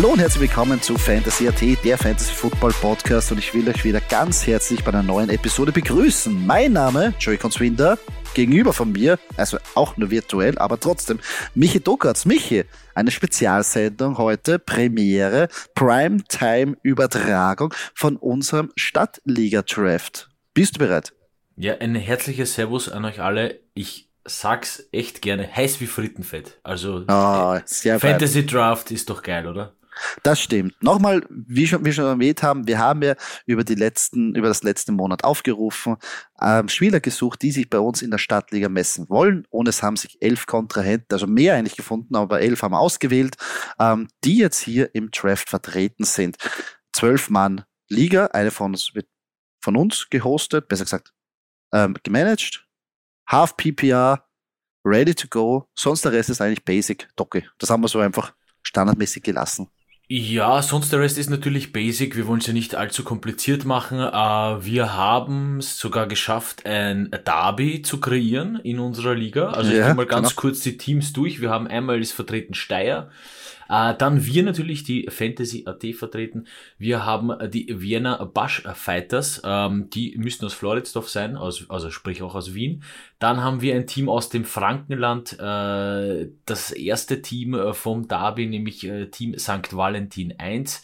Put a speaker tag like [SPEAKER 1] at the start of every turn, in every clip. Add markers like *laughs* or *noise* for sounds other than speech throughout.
[SPEAKER 1] Hallo und herzlich willkommen zu Fantasy AT, der Fantasy Football Podcast und ich will euch wieder ganz herzlich bei einer neuen Episode begrüßen. Mein Name, Joey Conswinder, gegenüber von mir, also auch nur virtuell, aber trotzdem, Michi Dokatz. Michi, eine Spezialsendung heute, Premiere, Primetime-Übertragung von unserem Stadtliga-Draft. Bist du bereit?
[SPEAKER 2] Ja, ein herzliches Servus an euch alle. Ich sag's echt gerne, heiß wie Frittenfett. Also
[SPEAKER 1] oh,
[SPEAKER 2] Fantasy Draft ist doch geil, oder?
[SPEAKER 1] Das stimmt. Nochmal, wie schon, wie schon erwähnt haben, wir haben ja über die letzten, über das letzte Monat aufgerufen, ähm, Spieler gesucht, die sich bei uns in der Stadtliga messen wollen. Und es haben sich elf Kontrahenten, also mehr eigentlich gefunden, aber elf haben ausgewählt, ähm, die jetzt hier im Draft vertreten sind. Zwölf Mann Liga, eine von uns wird von uns gehostet, besser gesagt, ähm, gemanagt. Half PPR, ready to go. Sonst der Rest ist eigentlich Basic, Docke. Das haben wir so einfach standardmäßig gelassen.
[SPEAKER 2] Ja, sonst der Rest ist natürlich basic. Wir wollen es ja nicht allzu kompliziert machen. Äh, wir haben es sogar geschafft, ein Derby zu kreieren in unserer Liga. Also ja, ich gehe mal ganz genau. kurz die Teams durch. Wir haben einmal ist vertreten Steyr, äh, dann wir natürlich die Fantasy AT vertreten. Wir haben die Vienna Bush Fighters, ähm, die müssten aus Floridsdorf sein, aus, also sprich auch aus Wien. Dann haben wir ein Team aus dem Frankenland, äh, das erste Team äh, vom Derby, nämlich äh, Team St. Valentin 1.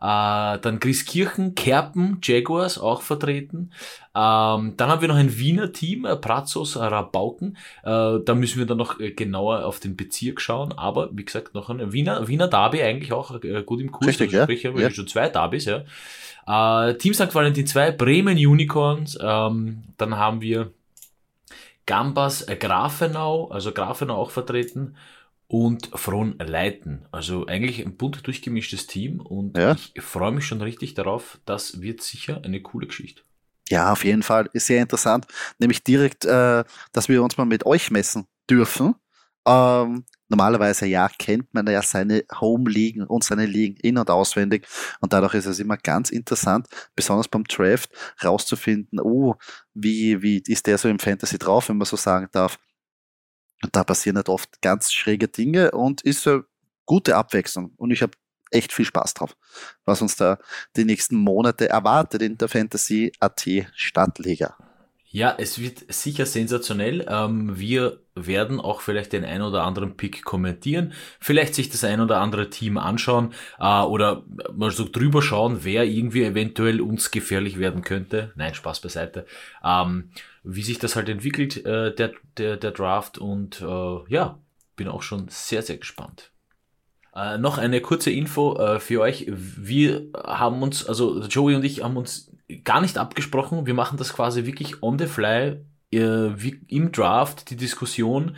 [SPEAKER 2] Äh, dann Grieskirchen, Kerpen, Jaguars auch vertreten. Ähm, dann haben wir noch ein Wiener Team, äh, Brazos, Rabauken. Äh, da müssen wir dann noch äh, genauer auf den Bezirk schauen. Aber wie gesagt, noch ein Wiener, Wiener Derby eigentlich auch äh, gut im Kurs.
[SPEAKER 1] Richtig, also,
[SPEAKER 2] sprich, ja. ja. schon zwei Derbys, ja. Äh, Team St. Valentin 2, Bremen Unicorns. Ähm, dann haben wir Gambas äh, Grafenau, also Grafenau auch vertreten und Frohnleiten. Also eigentlich ein bunt durchgemischtes Team und ja. ich freue mich schon richtig darauf. Das wird sicher eine coole Geschichte.
[SPEAKER 1] Ja, auf jeden Fall. Ist sehr interessant. Nämlich direkt, äh, dass wir uns mal mit euch messen dürfen. Ähm, normalerweise ja kennt man ja seine Home-Ligen und seine Ligen in- und auswendig. Und dadurch ist es immer ganz interessant, besonders beim Draft, rauszufinden, oh, wie, wie ist der so im Fantasy drauf, wenn man so sagen darf. Da passieren halt oft ganz schräge Dinge und ist eine gute Abwechslung. Und ich habe echt viel Spaß drauf, was uns da die nächsten Monate erwartet in der Fantasy AT Stadtliga.
[SPEAKER 2] Ja, es wird sicher sensationell. Ähm, wir werden auch vielleicht den ein oder anderen Pick kommentieren, vielleicht sich das ein oder andere Team anschauen äh, oder mal so drüber schauen, wer irgendwie eventuell uns gefährlich werden könnte. Nein, Spaß beiseite. Wie sich das halt entwickelt, äh, der, der, der Draft und äh, ja, bin auch schon sehr, sehr gespannt. Äh, noch eine kurze Info äh, für euch. Wir haben uns, also Joey und ich haben uns gar nicht abgesprochen. Wir machen das quasi wirklich on the fly äh, im Draft, die Diskussion.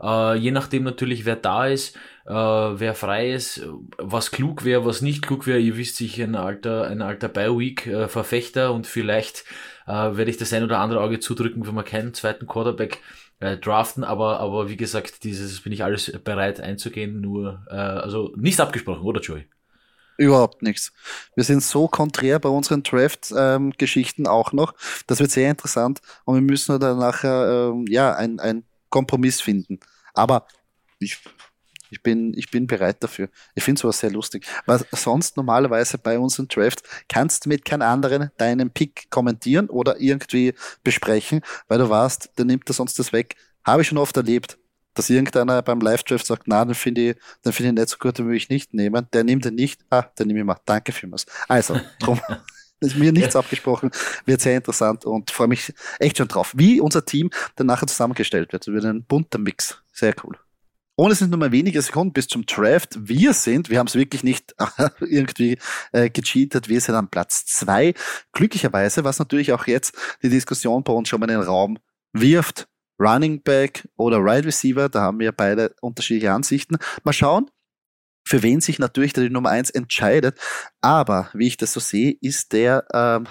[SPEAKER 2] Äh, je nachdem natürlich, wer da ist, äh, wer frei ist, was klug wäre, was nicht klug wäre. Ihr wisst, ich ein alter, ein alter Bi-Week-Verfechter und vielleicht äh, werde ich das ein oder andere Auge zudrücken, wenn wir keinen zweiten Quarterback äh, draften, aber, aber wie gesagt, dieses bin ich alles bereit einzugehen, nur, äh, also nicht abgesprochen, oder Joey?
[SPEAKER 1] Überhaupt nichts. Wir sind so konträr bei unseren Draft-Geschichten ähm, auch noch. Das wird sehr interessant und wir müssen dann nachher ähm, ja ein, ein Kompromiss finden. Aber ich, ich, bin, ich bin bereit dafür. Ich finde sowas sehr lustig. Was sonst normalerweise bei unseren Draft kannst du mit keinem anderen deinen Pick kommentieren oder irgendwie besprechen, weil du weißt, der nimmt das sonst das weg. Habe ich schon oft erlebt dass irgendeiner beim Live-Draft sagt, na, den finde ich, den finde ich nicht so gut, den will ich nicht nehmen. Der nimmt den nicht. Ah, den nehme ich mal. Danke vielmals. Also, *laughs* drum, ist mir nichts ja. abgesprochen. Wird sehr interessant und freue mich echt schon drauf, wie unser Team dann nachher zusammengestellt wird. Es wird ein bunter Mix. Sehr cool. Und es sind nur mal wenige Sekunden bis zum Draft. Wir sind, wir haben es wirklich nicht *laughs* irgendwie äh, gecheatet, wir sind am Platz zwei. Glücklicherweise, was natürlich auch jetzt die Diskussion bei uns schon mal in den Raum wirft. Running Back oder Wide right Receiver, da haben wir beide unterschiedliche Ansichten. Mal schauen, für wen sich natürlich die Nummer eins entscheidet. Aber wie ich das so sehe, ist der, ähm,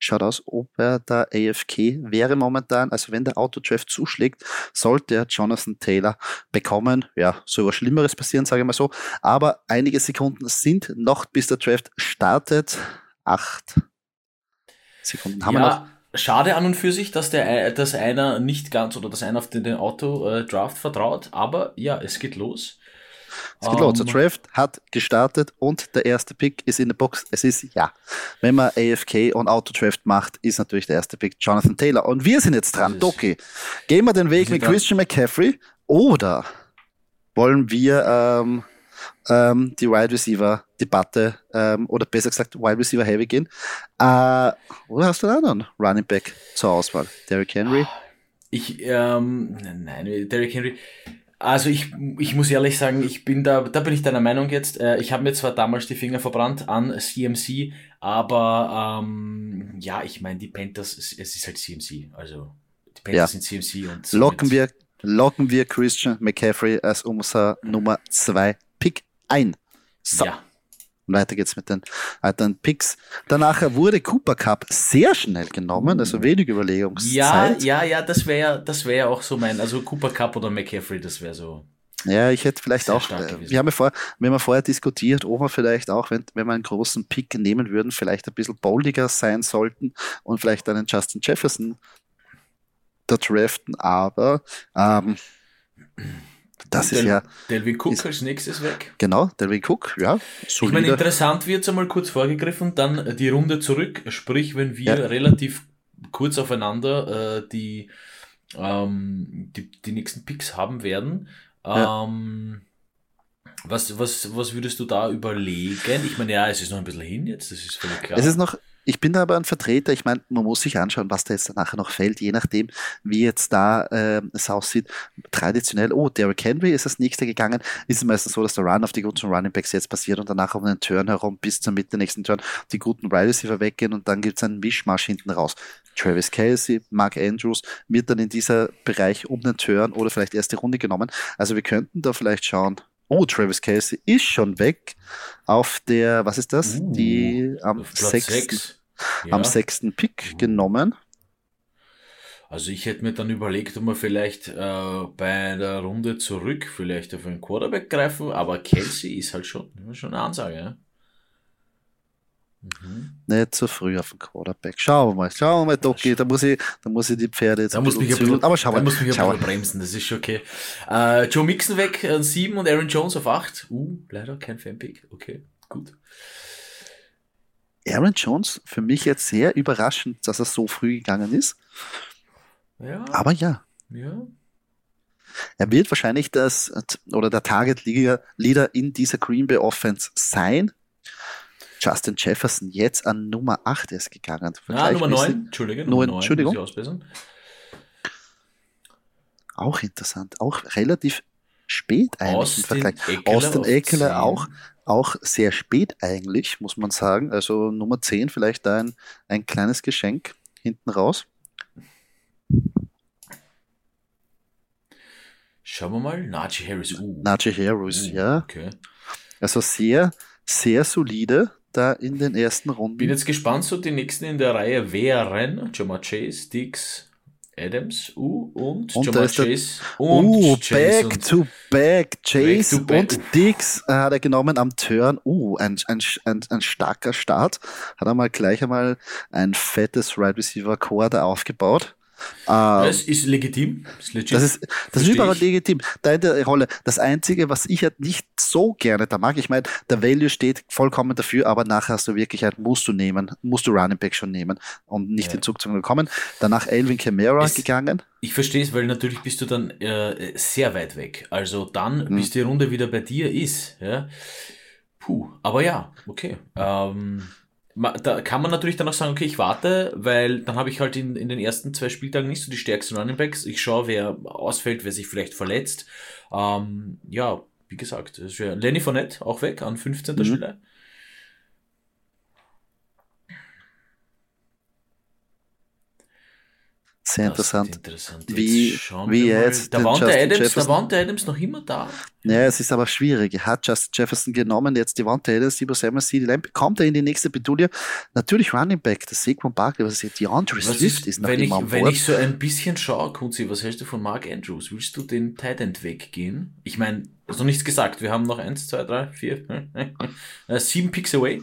[SPEAKER 1] schaut aus, ob er da AFK wäre momentan. Also wenn der Autodraft zuschlägt, sollte er Jonathan Taylor bekommen. Ja, so was Schlimmeres passieren, sage ich mal so. Aber einige Sekunden sind noch, bis der Draft startet. Acht Sekunden haben ja. wir noch.
[SPEAKER 2] Schade an und für sich, dass der, dass einer nicht ganz oder dass einer auf den, den Auto-Draft vertraut, aber ja, es geht los.
[SPEAKER 1] Es geht um, los. Der Draft hat gestartet und der erste Pick ist in der Box. Es ist ja. Wenn man AFK und Auto-Draft macht, ist natürlich der erste Pick Jonathan Taylor. Und wir sind jetzt dran. Doki, gehen wir den Weg mit Christian McCaffrey oder wollen wir ähm, ähm, die Wide Receiver Debatte ähm, oder besser gesagt Wide Receiver Heavy gehen? Äh, oder hast du einen anderen Running Back zur Auswahl? Derrick Henry?
[SPEAKER 2] Ich, ähm, nein, Derrick Henry. Also ich, ich muss ehrlich sagen, ich bin da, da bin ich deiner Meinung jetzt. Äh, ich habe mir zwar damals die Finger verbrannt an CMC, aber ähm, ja, ich meine, die Panthers, es, es, ist halt CMC. Also die Panthers ja. sind CMC und
[SPEAKER 1] locken wir, locken wir Christian McCaffrey als unser Nummer 2 Pick ein. So. Ja. Und weiter geht's mit den weiteren Picks. Danach wurde Cooper Cup sehr schnell genommen, also wenig Überlegungszeit.
[SPEAKER 2] Ja, ja, ja, das wäre das wäre auch so mein, also Cooper Cup oder McCaffrey, das wäre so.
[SPEAKER 1] Ja, ich hätte vielleicht auch, äh, wir haben ja vorher, wir haben ja vorher diskutiert, ob wir vielleicht auch, wenn, wenn wir einen großen Pick nehmen würden, vielleicht ein bisschen boldiger sein sollten und vielleicht einen Justin Jefferson da draften, aber ähm, das ist ja.
[SPEAKER 2] Delvin Cook ist, als nächstes weg.
[SPEAKER 1] Genau, Delvin Cook, ja.
[SPEAKER 2] Solide. Ich meine, interessant wird es einmal kurz vorgegriffen, dann die Runde zurück, sprich, wenn wir ja. relativ kurz aufeinander äh, die, ähm, die, die nächsten Picks haben werden. Ähm, was, was, was würdest du da überlegen? Ich meine, ja, es ist noch ein bisschen hin jetzt, das ist völlig klar.
[SPEAKER 1] Es ist noch, ich bin aber ein Vertreter. Ich meine, man muss sich anschauen, was da jetzt nachher noch fällt, je nachdem, wie jetzt da äh, es aussieht. Traditionell, oh, Derrick Henry ist das nächste gegangen. Ist es meistens so, dass der Run auf die guten Running Backs jetzt passiert und danach um den Turn herum bis zur Mitte nächsten Turn die guten Wide Receiver weggehen und dann gibt es einen Mischmasch hinten raus. Travis Kelsey, Mark Andrews wird dann in dieser Bereich um den Turn oder vielleicht erste Runde genommen. Also wir könnten da vielleicht schauen, Oh, Travis Casey ist schon weg auf der, was ist das? Uh, die am sechsten, ja. am sechsten Pick uh. genommen.
[SPEAKER 2] Also ich hätte mir dann überlegt, ob wir vielleicht äh, bei der Runde zurück vielleicht auf einen Quarterback greifen, aber Kelsey ist halt schon, schon eine Ansage. Ja?
[SPEAKER 1] Mhm. Nicht zu früh auf den Quarterback. Schauen wir mal, schauen wir mal, Doki, da muss ich, da muss ich die Pferde jetzt
[SPEAKER 2] da ein bisschen, bisschen. Aber schauen wir. Da muss mich ein bisschen bremsen, das ist schon okay. Äh, Joe Mixon weg an 7 und Aaron Jones auf 8. Uh, leider kein Fanpick. Okay, gut.
[SPEAKER 1] Aaron Jones, für mich jetzt sehr überraschend, dass er so früh gegangen ist. Ja. Aber ja. Ja. Er wird wahrscheinlich das, oder der Target Leader in dieser Green Bay Offense sein. Justin Jefferson jetzt an Nummer 8 ist gegangen.
[SPEAKER 2] Ja, Nummer 9. Entschuldige,
[SPEAKER 1] Nummer 9. Entschuldigung. Auch interessant. Auch relativ spät eigentlich Austin im Vergleich. Eckler Austin Eckler auch, auch sehr spät eigentlich, muss man sagen. Also Nummer 10 vielleicht da ein, ein kleines Geschenk hinten raus.
[SPEAKER 2] Schauen wir mal. Najee Harris. Uh.
[SPEAKER 1] Najee Harris, uh, ja. Okay. Also sehr, sehr solide da in den ersten Runden.
[SPEAKER 2] Bin jetzt gespannt, so die nächsten in der Reihe wären Jamar Chase, Dix, Adams, uh, und,
[SPEAKER 1] und Jamar Chase und uh, Chase back to back, Chase back to back. und Dix hat er genommen am Turn. Uh, ein, ein, ein, ein starker Start. Hat er mal gleich einmal ein fettes Right Receiver Core da aufgebaut.
[SPEAKER 2] Ähm, das ist legitim.
[SPEAKER 1] Das ist, das ist, das ist überall ich. legitim. Da in der Rolle. Das Einzige, was ich halt nicht so gerne da mag, ich meine, der Value steht vollkommen dafür, aber nachher hast du wirklich halt, musst du nehmen, musst du Running Back schon nehmen und nicht ja. den Zug zu bekommen. Danach Elvin Kamara gegangen.
[SPEAKER 2] Ich verstehe es, weil natürlich bist du dann äh, sehr weit weg. Also dann, hm. bis die Runde wieder bei dir ist. Ja. Puh, aber ja, okay. Ähm, da kann man natürlich dann auch sagen, okay, ich warte, weil dann habe ich halt in, in den ersten zwei Spieltagen nicht so die stärksten Running Backs. Ich schaue, wer ausfällt, wer sich vielleicht verletzt. Ähm, ja, wie gesagt, Lenny Fournette auch weg an 15. Mhm. Stelle.
[SPEAKER 1] Sehr interessant. interessant. Wie, wie jetzt.
[SPEAKER 2] Da war der Adams, da der Adams noch immer da.
[SPEAKER 1] Ja, es ist aber schwierig. Er hat Justin Jefferson genommen, jetzt die Wand Adams, Debo Samuel, CD Lamb. Kommt er in die nächste Betulie? Natürlich Running Back, das Saquon Barkley, was ist die Andre Swift ist, ist
[SPEAKER 2] noch wenn immer ich, Wenn ich so ein bisschen schaue, Kunzi, was hältst du von Mark Andrews? Willst du den Tight End weggehen? Ich meine, hast noch nichts gesagt. Wir haben noch eins, zwei, drei, vier, *laughs* äh, sieben Picks away.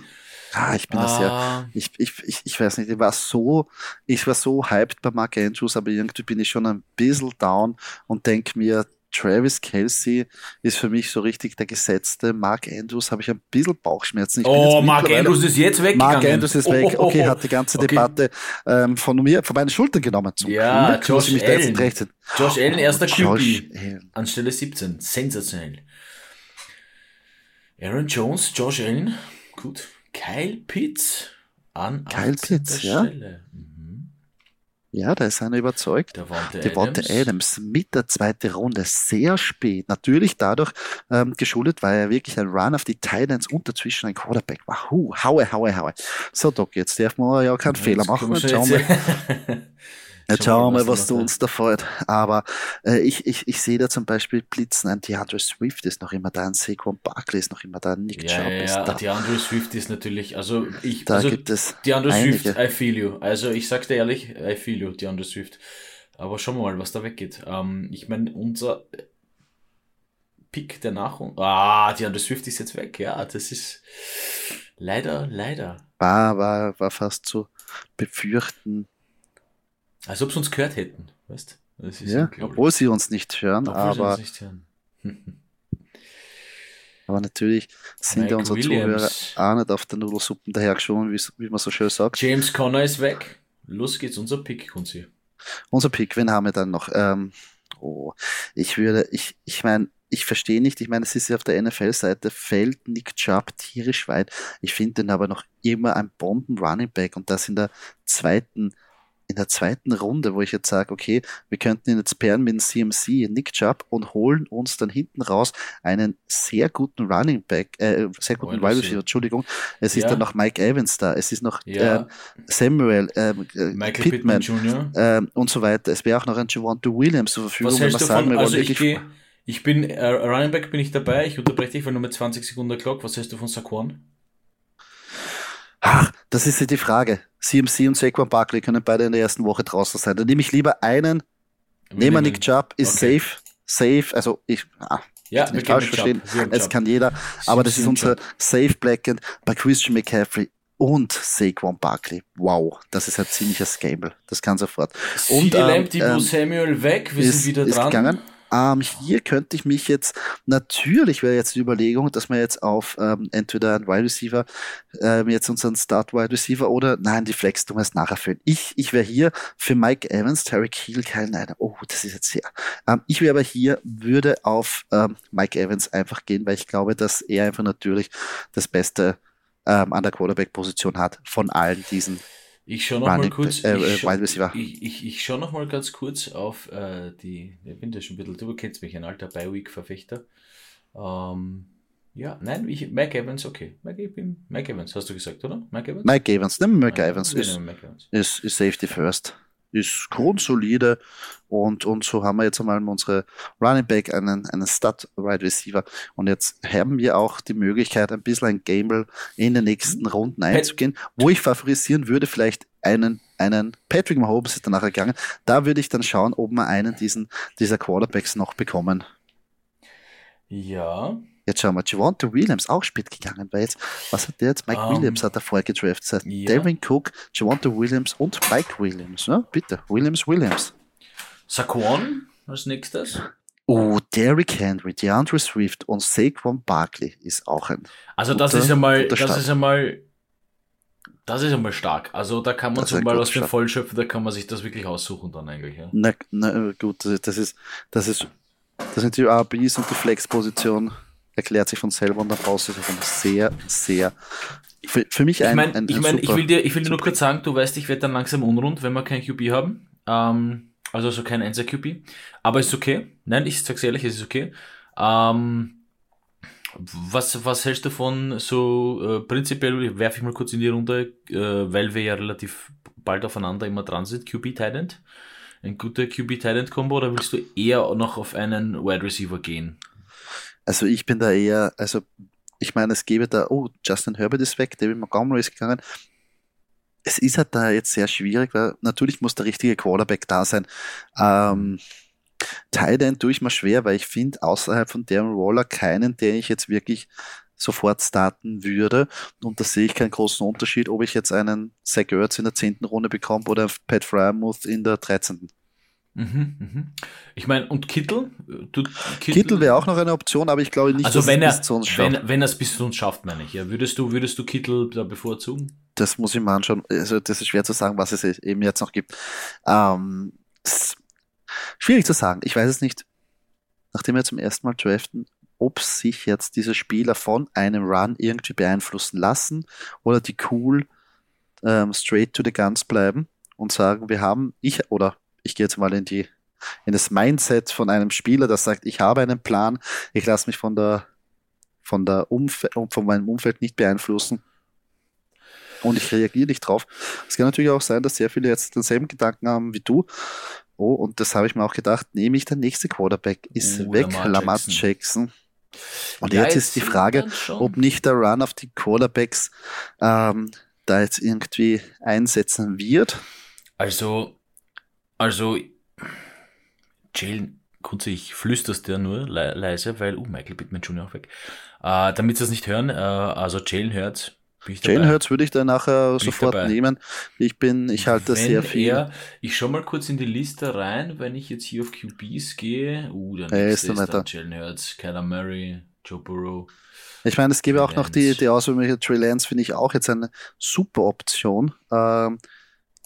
[SPEAKER 1] Ah, ich bin ah. das ja. Ich, ich, ich, ich weiß nicht, ich war so, ich war so hyped bei Mark Andrews, aber irgendwie bin ich schon ein bisschen down und denke mir, Travis Kelsey ist für mich so richtig der gesetzte. Mark Andrews habe ich ein bisschen Bauchschmerzen.
[SPEAKER 2] Oh, Mark Andrews ist jetzt weg.
[SPEAKER 1] Mark Andrews ist weg. Oh, oh, okay, hat die ganze okay. Debatte ähm, von mir, von meinen Schultern genommen.
[SPEAKER 2] Zum ja, Glück Josh mich Allen. Josh Allen, erster QB. Anstelle 17. Sensationell. Aaron Jones, Josh Allen. Gut. Kyle Pitts an
[SPEAKER 1] Kyle Pitts, ja. Mhm. Ja, da ist einer überzeugt.
[SPEAKER 2] Devonte
[SPEAKER 1] Adams. Adams mit der zweiten Runde sehr spät. Natürlich dadurch ähm, geschuldet, weil er wirklich ein Run auf die Titans und dazwischen ein Quarterback war. Huh, haue, haue, haue. So, Doc, jetzt darf man ja keinen ja, Fehler machen. Schauen wir. *laughs* Jetzt schauen wir mal, was du uns da freut. Aber äh, ich, ich, ich sehe da zum Beispiel Blitzen. Ein DeAndre Swift ist noch immer da, ein Saquon Barkley ist noch immer da, Nick
[SPEAKER 2] ja, Chubb
[SPEAKER 1] ja,
[SPEAKER 2] ist da. DeAndre Swift ist natürlich, also ich,
[SPEAKER 1] da
[SPEAKER 2] also
[SPEAKER 1] gibt es
[SPEAKER 2] DeAndre einige. Swift, I feel you. Also ich sag dir ehrlich, I feel you, DeAndre Swift. Aber schauen wir mal, was da weggeht. Ähm, ich meine, unser Pick der Nach... Ah, DeAndre Swift ist jetzt weg. Ja, das ist leider, leider.
[SPEAKER 1] War, war, war fast zu befürchten
[SPEAKER 2] als ob sie uns gehört hätten, weißt
[SPEAKER 1] Ja, obwohl sie uns nicht hören, obwohl aber. Nicht hören. *laughs* aber natürlich sind Mike ja unsere Williams. Zuhörer auch nicht auf der Nudelsuppen dahergeschoben, wie, wie man so schön sagt.
[SPEAKER 2] James Conner ist weg. Los geht's, unser Pick, Kunzi.
[SPEAKER 1] Unser Pick, wen haben wir dann noch? Ähm, oh, ich würde, ich, ich meine, ich verstehe nicht, ich meine, es ist ja auf der NFL-Seite, fällt Nick Chubb tierisch weit. Ich finde den aber noch immer ein Bomben-Running Back und das in der zweiten in der zweiten Runde, wo ich jetzt sage, okay, wir könnten ihn jetzt pairen mit dem CMC, Nick Chubb und holen uns dann hinten raus einen sehr guten Running Back, äh, sehr guten Wide Receiver, Entschuldigung. Es ja. ist dann noch Mike Evans da, es ist noch ja. äh, Samuel, äh, Michael Pittman, Pittman äh, und so weiter. Es wäre auch noch ein Javante Williams zur Verfügung,
[SPEAKER 2] Was wenn man sagen, wir also ich, geh, ich bin, äh, Running Back bin ich dabei, ich unterbreche dich, weil nur mit 20 Sekunden Clock. Was hältst du von Saquon?
[SPEAKER 1] Ach, das ist ja die Frage. CMC und Saquon Barkley können beide in der ersten Woche draußen sein. Dann nehme ich lieber einen. Nehmen wir Nick Chubb, ist okay. safe. Safe, also ich, ah, ja, nicht falsch verstehen, es kann jeder, aber das ist unser Safe Blackend bei Christian McCaffrey und Saquon Barkley. Wow, das ist ein ziemliches Gamble. Das kann sofort.
[SPEAKER 2] Und ähm, ähm, Samuel weg, wir ist, sind wieder dran. Gegangen.
[SPEAKER 1] Ähm, hier könnte ich mich jetzt, natürlich wäre jetzt die Überlegung, dass man jetzt auf ähm, entweder einen Wide Receiver, ähm, jetzt unseren Start Wide Receiver oder nein, die Flex tun wir für. Ich, ich wäre hier für Mike Evans, Terry Hill, Kyle Niner. Oh, das ist jetzt sehr. Ähm, ich wäre aber hier, würde auf ähm, Mike Evans einfach gehen, weil ich glaube, dass er einfach natürlich das Beste ähm, an der Quarterback-Position hat von allen diesen
[SPEAKER 2] ich schaue noch mal kurz. Äh, ich, scha ich, ich, ich schaue noch mal ganz kurz auf äh, die. Ich bin da schon ein bisschen. Du kennst mich, ein alter Bi-Week-Verfechter. Ähm, ja, nein, ich, Mike Evans, okay. Mike, ich bin Mike Evans, hast du gesagt, oder?
[SPEAKER 1] Mike Evans? Mike Evans, Mike ah, Evans. Ist, Mike Evans. Ist, ist Safety First ist grundsolide und, und so haben wir jetzt einmal unsere Running Back, einen, einen Stud Wide Receiver und jetzt haben wir auch die Möglichkeit, ein bisschen ein Gamble in den nächsten mhm. Runden einzugehen, wo ich favorisieren würde, vielleicht einen, einen Patrick Mahomes ist danach gegangen, da würde ich dann schauen, ob wir einen diesen, dieser Quarterbacks noch bekommen.
[SPEAKER 2] Ja,
[SPEAKER 1] Jetzt schauen wir, Javante Williams auch spät gegangen, weil jetzt, was hat der jetzt? Mike um, ähm, Williams hat er vorher gedraftet. Das heißt, ja. Devin Cook, Javante Williams und Mike Williams. Ne? Bitte, Williams, Williams.
[SPEAKER 2] Saquon als nächstes.
[SPEAKER 1] Oh, Derrick Henry, DeAndre Swift und Saquon Barkley ist auch ein.
[SPEAKER 2] Also das ist ja mal, das ist ja mal, das ist ja mal stark. Also da kann man so mal aus dem Vollschöpfen, da kann man sich das wirklich aussuchen dann eigentlich. Ja.
[SPEAKER 1] Na, na gut, das ist, das ist, das sind die RBs und die Flexposition erklärt sich von selber und dann brauchst du sich ein sehr, sehr für, für mich ein,
[SPEAKER 2] ich mein,
[SPEAKER 1] ein, ein
[SPEAKER 2] ich, mein, ich will dir, ich will dir nur kurz sagen, du weißt, ich werde dann langsam unrund, wenn wir kein QB haben. Ähm, also so kein 1 QB. Aber ist okay. Nein, ich sag's ehrlich, es ist okay. Ähm, was, was hältst du von so äh, prinzipiell, werfe ich mal kurz in die Runde, äh, weil wir ja relativ bald aufeinander immer dran sind, QB Titan. Ein guter QB Titan Combo oder willst du eher noch auf einen Wide Receiver gehen?
[SPEAKER 1] Also ich bin da eher, also ich meine, es gäbe da, oh, Justin Herbert ist weg, David Montgomery ist gegangen. Es ist halt da jetzt sehr schwierig, weil natürlich muss der richtige Quarterback da sein. Ähm, Tight tue ich mir schwer, weil ich finde außerhalb von Darren Waller keinen, der ich jetzt wirklich sofort starten würde. Und da sehe ich keinen großen Unterschied, ob ich jetzt einen Zach Ertz in der zehnten Runde bekomme oder Pat Fryermuth in der dreizehnten.
[SPEAKER 2] Mhm, mhm. Ich meine, und Kittel? Du,
[SPEAKER 1] Kittel, Kittel wäre auch noch eine Option, aber ich glaube nicht,
[SPEAKER 2] also
[SPEAKER 1] dass
[SPEAKER 2] wenn
[SPEAKER 1] er
[SPEAKER 2] er,
[SPEAKER 1] bis zu uns schafft.
[SPEAKER 2] wenn, wenn er es bis zu uns schafft, meine ich. Ja, würdest du, würdest du Kittel da bevorzugen?
[SPEAKER 1] Das muss ich mal anschauen. Also das ist schwer zu sagen, was es eben jetzt noch gibt. Ähm, schwierig zu sagen. Ich weiß es nicht. Nachdem wir zum ersten Mal draften, ob sich jetzt diese Spieler von einem Run irgendwie beeinflussen lassen oder die cool ähm, straight to the guns bleiben und sagen, wir haben, ich oder ich gehe jetzt mal in die in das Mindset von einem Spieler, das sagt, ich habe einen Plan, ich lasse mich von der von der Umf von meinem Umfeld nicht beeinflussen und ich reagiere nicht drauf. Es kann natürlich auch sein, dass sehr viele jetzt denselben Gedanken haben wie du. Oh, und das habe ich mir auch gedacht, nehme ich der nächste Quarterback, ist
[SPEAKER 2] Oh,
[SPEAKER 1] weg,
[SPEAKER 2] Lamar Jackson.
[SPEAKER 1] Jackson. Und
[SPEAKER 2] Ja,
[SPEAKER 1] jetzt ist die Frage, ob nicht der Run auf die Quarterbacks ähm, da jetzt irgendwie einsetzen wird.
[SPEAKER 2] Also, also, Jalen, Kunze, ich flüster's dir nur le leise, weil, uh, Michael Pittman Jr. auch weg. Äh, damit sie es nicht hören, äh, also Jalen hört, bin ich dabei.
[SPEAKER 1] Jalen Hurts würde ich dann nachher
[SPEAKER 2] ich
[SPEAKER 1] sofort
[SPEAKER 2] dabei.
[SPEAKER 1] nehmen. Ich bin, ich halte
[SPEAKER 2] Wenn
[SPEAKER 1] sehr viel.
[SPEAKER 2] Er, ich schau mal kurz in die Liste rein, wenn ich jetzt hier auf QBs gehe. Uh, der
[SPEAKER 1] Er
[SPEAKER 2] nächste
[SPEAKER 1] ist
[SPEAKER 2] ist,
[SPEAKER 1] dann
[SPEAKER 2] dann Jalen Hurts, Kyler Murray, Joe Burrow.
[SPEAKER 1] Ich meine, es gäbe auch noch die,
[SPEAKER 2] Lance.
[SPEAKER 1] die Auswahl, Trey Lance finde ich auch jetzt eine super Option. Ähm,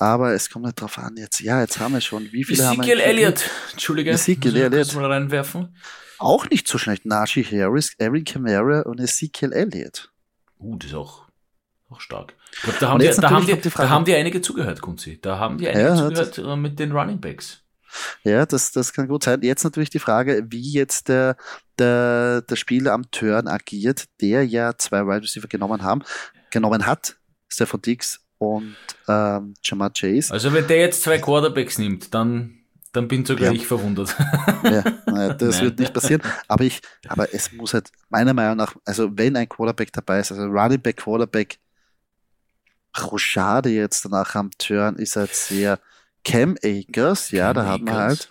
[SPEAKER 1] aber es kommt nicht drauf an jetzt. Ja, jetzt haben wir schon. Wie viele haben wir?
[SPEAKER 2] Ezekiel? Elliott, Entschuldige,
[SPEAKER 1] Ezekiel Elliott.
[SPEAKER 2] mal reinwerfen.
[SPEAKER 1] Auch nicht so schlecht. Najee Harris, Aaron Kamara und Ezekiel Elliott.
[SPEAKER 2] Uh, das ist auch, auch stark. Ich glaube, da, haben die, da, haben die,
[SPEAKER 1] die
[SPEAKER 2] da haben die einige zugehört, Kunzi. Da haben die einige
[SPEAKER 1] Ja,
[SPEAKER 2] zugehört äh, mit den Running Backs.
[SPEAKER 1] Ja, das, das kann gut sein. Jetzt natürlich die Frage, wie jetzt der, der, der Spieler am Turn agiert, der ja zwei Wide Receiver genommen haben, genommen hat, Stefan Dix und ähm, Jamar Chase.
[SPEAKER 2] Also wenn der jetzt zwei Quarterbacks nimmt, dann, dann bin sogar
[SPEAKER 1] Ja.
[SPEAKER 2] ich verwundert.
[SPEAKER 1] Ja, naja, *laughs* das
[SPEAKER 2] Nein.
[SPEAKER 1] wird nicht passieren. Aber ich, aber es muss halt, meiner Meinung nach, also wenn ein Quarterback dabei ist, also Running Back, Quarterback, Rochade jetzt danach am Turn ist halt sehr Cam Akers, ja,
[SPEAKER 2] Cam
[SPEAKER 1] da hat man halt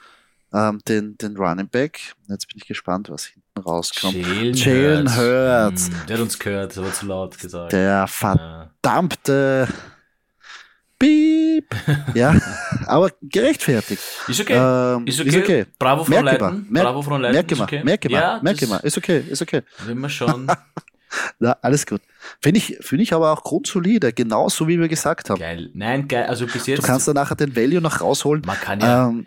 [SPEAKER 1] ähm, den, den Running Back. Jetzt bin ich gespannt, was hinten rauskommt.
[SPEAKER 2] Jalen,
[SPEAKER 1] Hurts.
[SPEAKER 2] Hm, der hat uns gehört, war zu laut gesagt.
[SPEAKER 1] Der
[SPEAKER 2] Ja.
[SPEAKER 1] Piep. Ja, *laughs* aber gerechtfertigt.
[SPEAKER 2] Ist okay.
[SPEAKER 1] Ähm,
[SPEAKER 2] ist okay.
[SPEAKER 1] Ist okay.
[SPEAKER 2] Bravo von
[SPEAKER 1] Merke
[SPEAKER 2] Leiten.
[SPEAKER 1] mal, merk-
[SPEAKER 2] Bravo von Leiten.
[SPEAKER 1] Merke
[SPEAKER 2] ist
[SPEAKER 1] mal,
[SPEAKER 2] okay.
[SPEAKER 1] merke mal,
[SPEAKER 2] ja,
[SPEAKER 1] mal. Ist okay, ist okay.
[SPEAKER 2] Wenn wir schon. *laughs*
[SPEAKER 1] Ja, alles gut. Finde ich, finde ich aber auch grundsolide, genauso wie wir gesagt haben.
[SPEAKER 2] geil. Nein, geil. Also bis jetzt.
[SPEAKER 1] Du kannst dann nachher den Value noch rausholen.
[SPEAKER 2] man kann ja,
[SPEAKER 1] Ähm,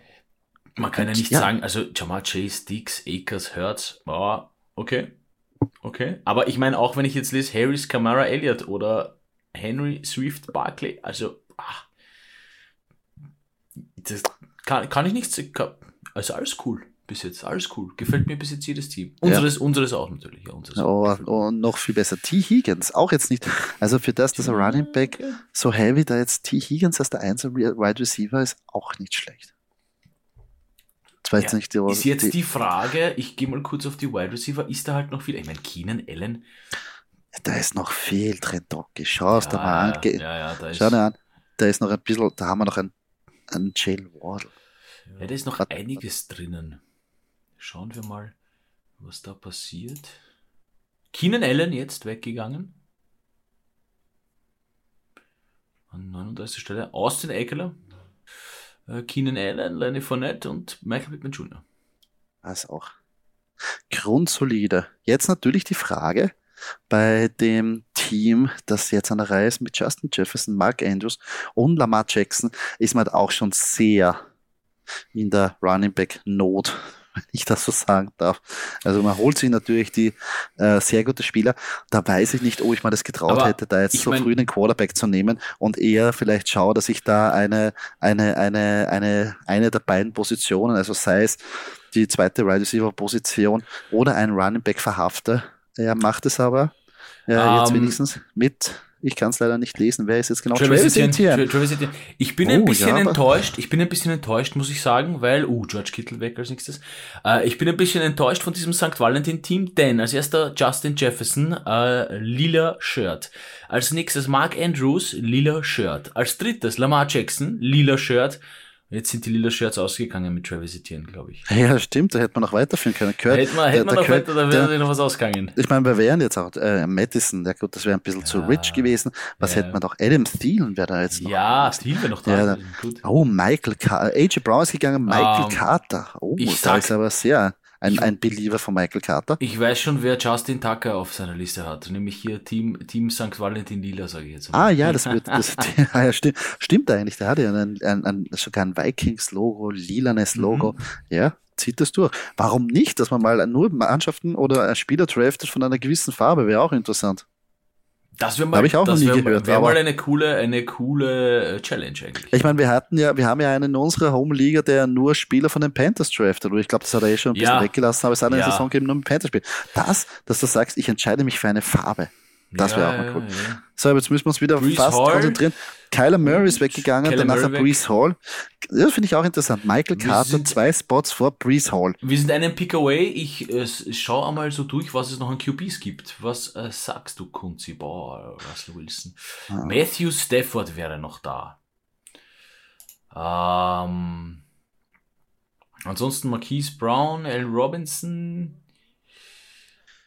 [SPEAKER 2] man kann ja nicht
[SPEAKER 1] ja.
[SPEAKER 2] sagen, also Jamal Chase, Dix, Akers, Hurts, ja, okay. Okay. Aber ich meine, auch wenn ich jetzt lese, Harris, Kamara, Elliott oder Henry, Swift, Barkley, also, das kann, kann ich nicht, kann, also alles cool bis jetzt, alles cool. Gefällt mir bis jetzt jedes Team. Unseres, unseres auch natürlich, ja, unseres
[SPEAKER 1] oh, und noch viel besser. T. Higgins, auch jetzt nicht. Also für das, dass er Running Back so heavy, da jetzt T. Higgins als der einzelne Wide Receiver ist, auch nicht schlecht.
[SPEAKER 2] Ja,
[SPEAKER 1] nicht die,
[SPEAKER 2] Ist jetzt die Frage, ich gehe mal kurz auf die Wide Receiver, ist da halt noch viel? Ich meine, Keenan Allen.
[SPEAKER 1] Da ist noch viel drin, Doki. Schau es mal an.
[SPEAKER 2] Ja, ja, da ist,
[SPEAKER 1] Schau dir an. Da ist noch ein bisschen, da haben wir noch einen, einen Jalen Wardle.
[SPEAKER 2] ja, da ist noch einiges drinnen. Schauen wir mal, was da passiert. Keenan Allen jetzt weggegangen. An 39. Stelle. Austin Eckler. Äh, Keenan Allen, Lenny Fournette und Michael Pittman Jr.
[SPEAKER 1] Das auch. Grundsolide. Jetzt natürlich die Frage bei dem Team, das jetzt an der Reihe ist mit Justin Jefferson, Mark Andrews und Lamar Jackson, ist man halt auch schon sehr in der Running Back Not. *laughs* wenn ich das so sagen darf. Also man holt sich natürlich die äh, sehr gute Spieler. Da weiß ich nicht, ob ich mir das getraut
[SPEAKER 2] Aber
[SPEAKER 1] hätte, da jetzt so
[SPEAKER 2] mein,
[SPEAKER 1] früh den Quarterback zu nehmen und eher vielleicht schaue, dass ich da eine, eine, eine, eine, eine der beiden Positionen, also sei es die zweite Wide Receiver Position oder ein Running Back verhafte. Er macht es aber ja, jetzt ähm, wenigstens mit ich kann es leider nicht lesen. Wer ist jetzt genau?
[SPEAKER 2] Travis Etienne. Travis Etienne. Ich bin oh, ein bisschen ja, enttäuscht. Ich bin ein bisschen enttäuscht, muss ich sagen, weil, uh, George Kittle weg als nächstes. Äh, ich bin ein bisschen enttäuscht von diesem St. Valentin-Team, denn als erster Justin Jefferson, äh, lila Shirt. Als nächstes Mark Andrews, lila Shirt. Als drittes Lamar Jackson, lila Shirt. Jetzt sind die lila Shirts ausgegangen mit Travis Etienne, glaube ich.
[SPEAKER 1] Ja, stimmt, da hätte man noch weiterführen können.
[SPEAKER 2] Gehört, hätte man, hätte man noch weiter, da wäre noch was ausgegangen.
[SPEAKER 1] Ich meine, wir wären jetzt auch äh, Madison, ja gut, das wäre ein bisschen ja, zu rich gewesen. Was ja. hätte man doch? Adam Thielen wäre da jetzt noch.
[SPEAKER 2] Ja, Thielen wäre noch da. Ja,
[SPEAKER 1] oh, Michael Carter. AJ Brown ist gegangen, Michael um, Carter. Oh, ich da ist aber sehr ein, ein Believer von Michael Carter.
[SPEAKER 2] Ich weiß schon, wer Justin Tucker auf seiner Liste hat. Nämlich hier Team, Team St. Valentin Lila, sage ich jetzt
[SPEAKER 1] mal. Ah ja, das wird, das, *laughs* ja, stimmt, stimmt eigentlich. Der hat ja ein, ein, ein, sogar ein Vikings-Logo, lilanes Logo. Mhm. Ja, zieht das durch. Warum nicht, dass man mal nur Mannschaften oder Spieler draftet von einer gewissen Farbe, wäre auch interessant.
[SPEAKER 2] Das wäre mal, Hab ich auch noch nie wär, gehört. Wäre mal eine coole, eine coole äh, Challenge eigentlich.
[SPEAKER 1] Ich meine, wir hatten ja, wir haben ja einen in unserer Home-Liga, der nur Spieler von den Panthers draftet. Und ich glaube, das hat er eh schon ein bisschen ja. weggelassen, aber es hat eine ja. Saison gegeben, nur mit Panthers spielt. Das, dass du sagst, ich entscheide mich für eine Farbe. Das wäre ja, auch mal cool. Ja, so, jetzt müssen wir uns wieder Brees fast Hall. konzentrieren. Kyler Murray ist weggegangen, Kyler danach Brees Hall. Das finde ich auch interessant. Michael Carter, sind, zwei Spots vor Brees Hall.
[SPEAKER 2] Wir sind einen Pick away. Ich äh, schaue einmal so durch, was es noch an QBs gibt. Was äh, sagst du, Kunzi? Boah, Russell Wilson. Ah. Matthew Stafford wäre noch da. Ähm, ansonsten Marquise Brown, Allen Robinson,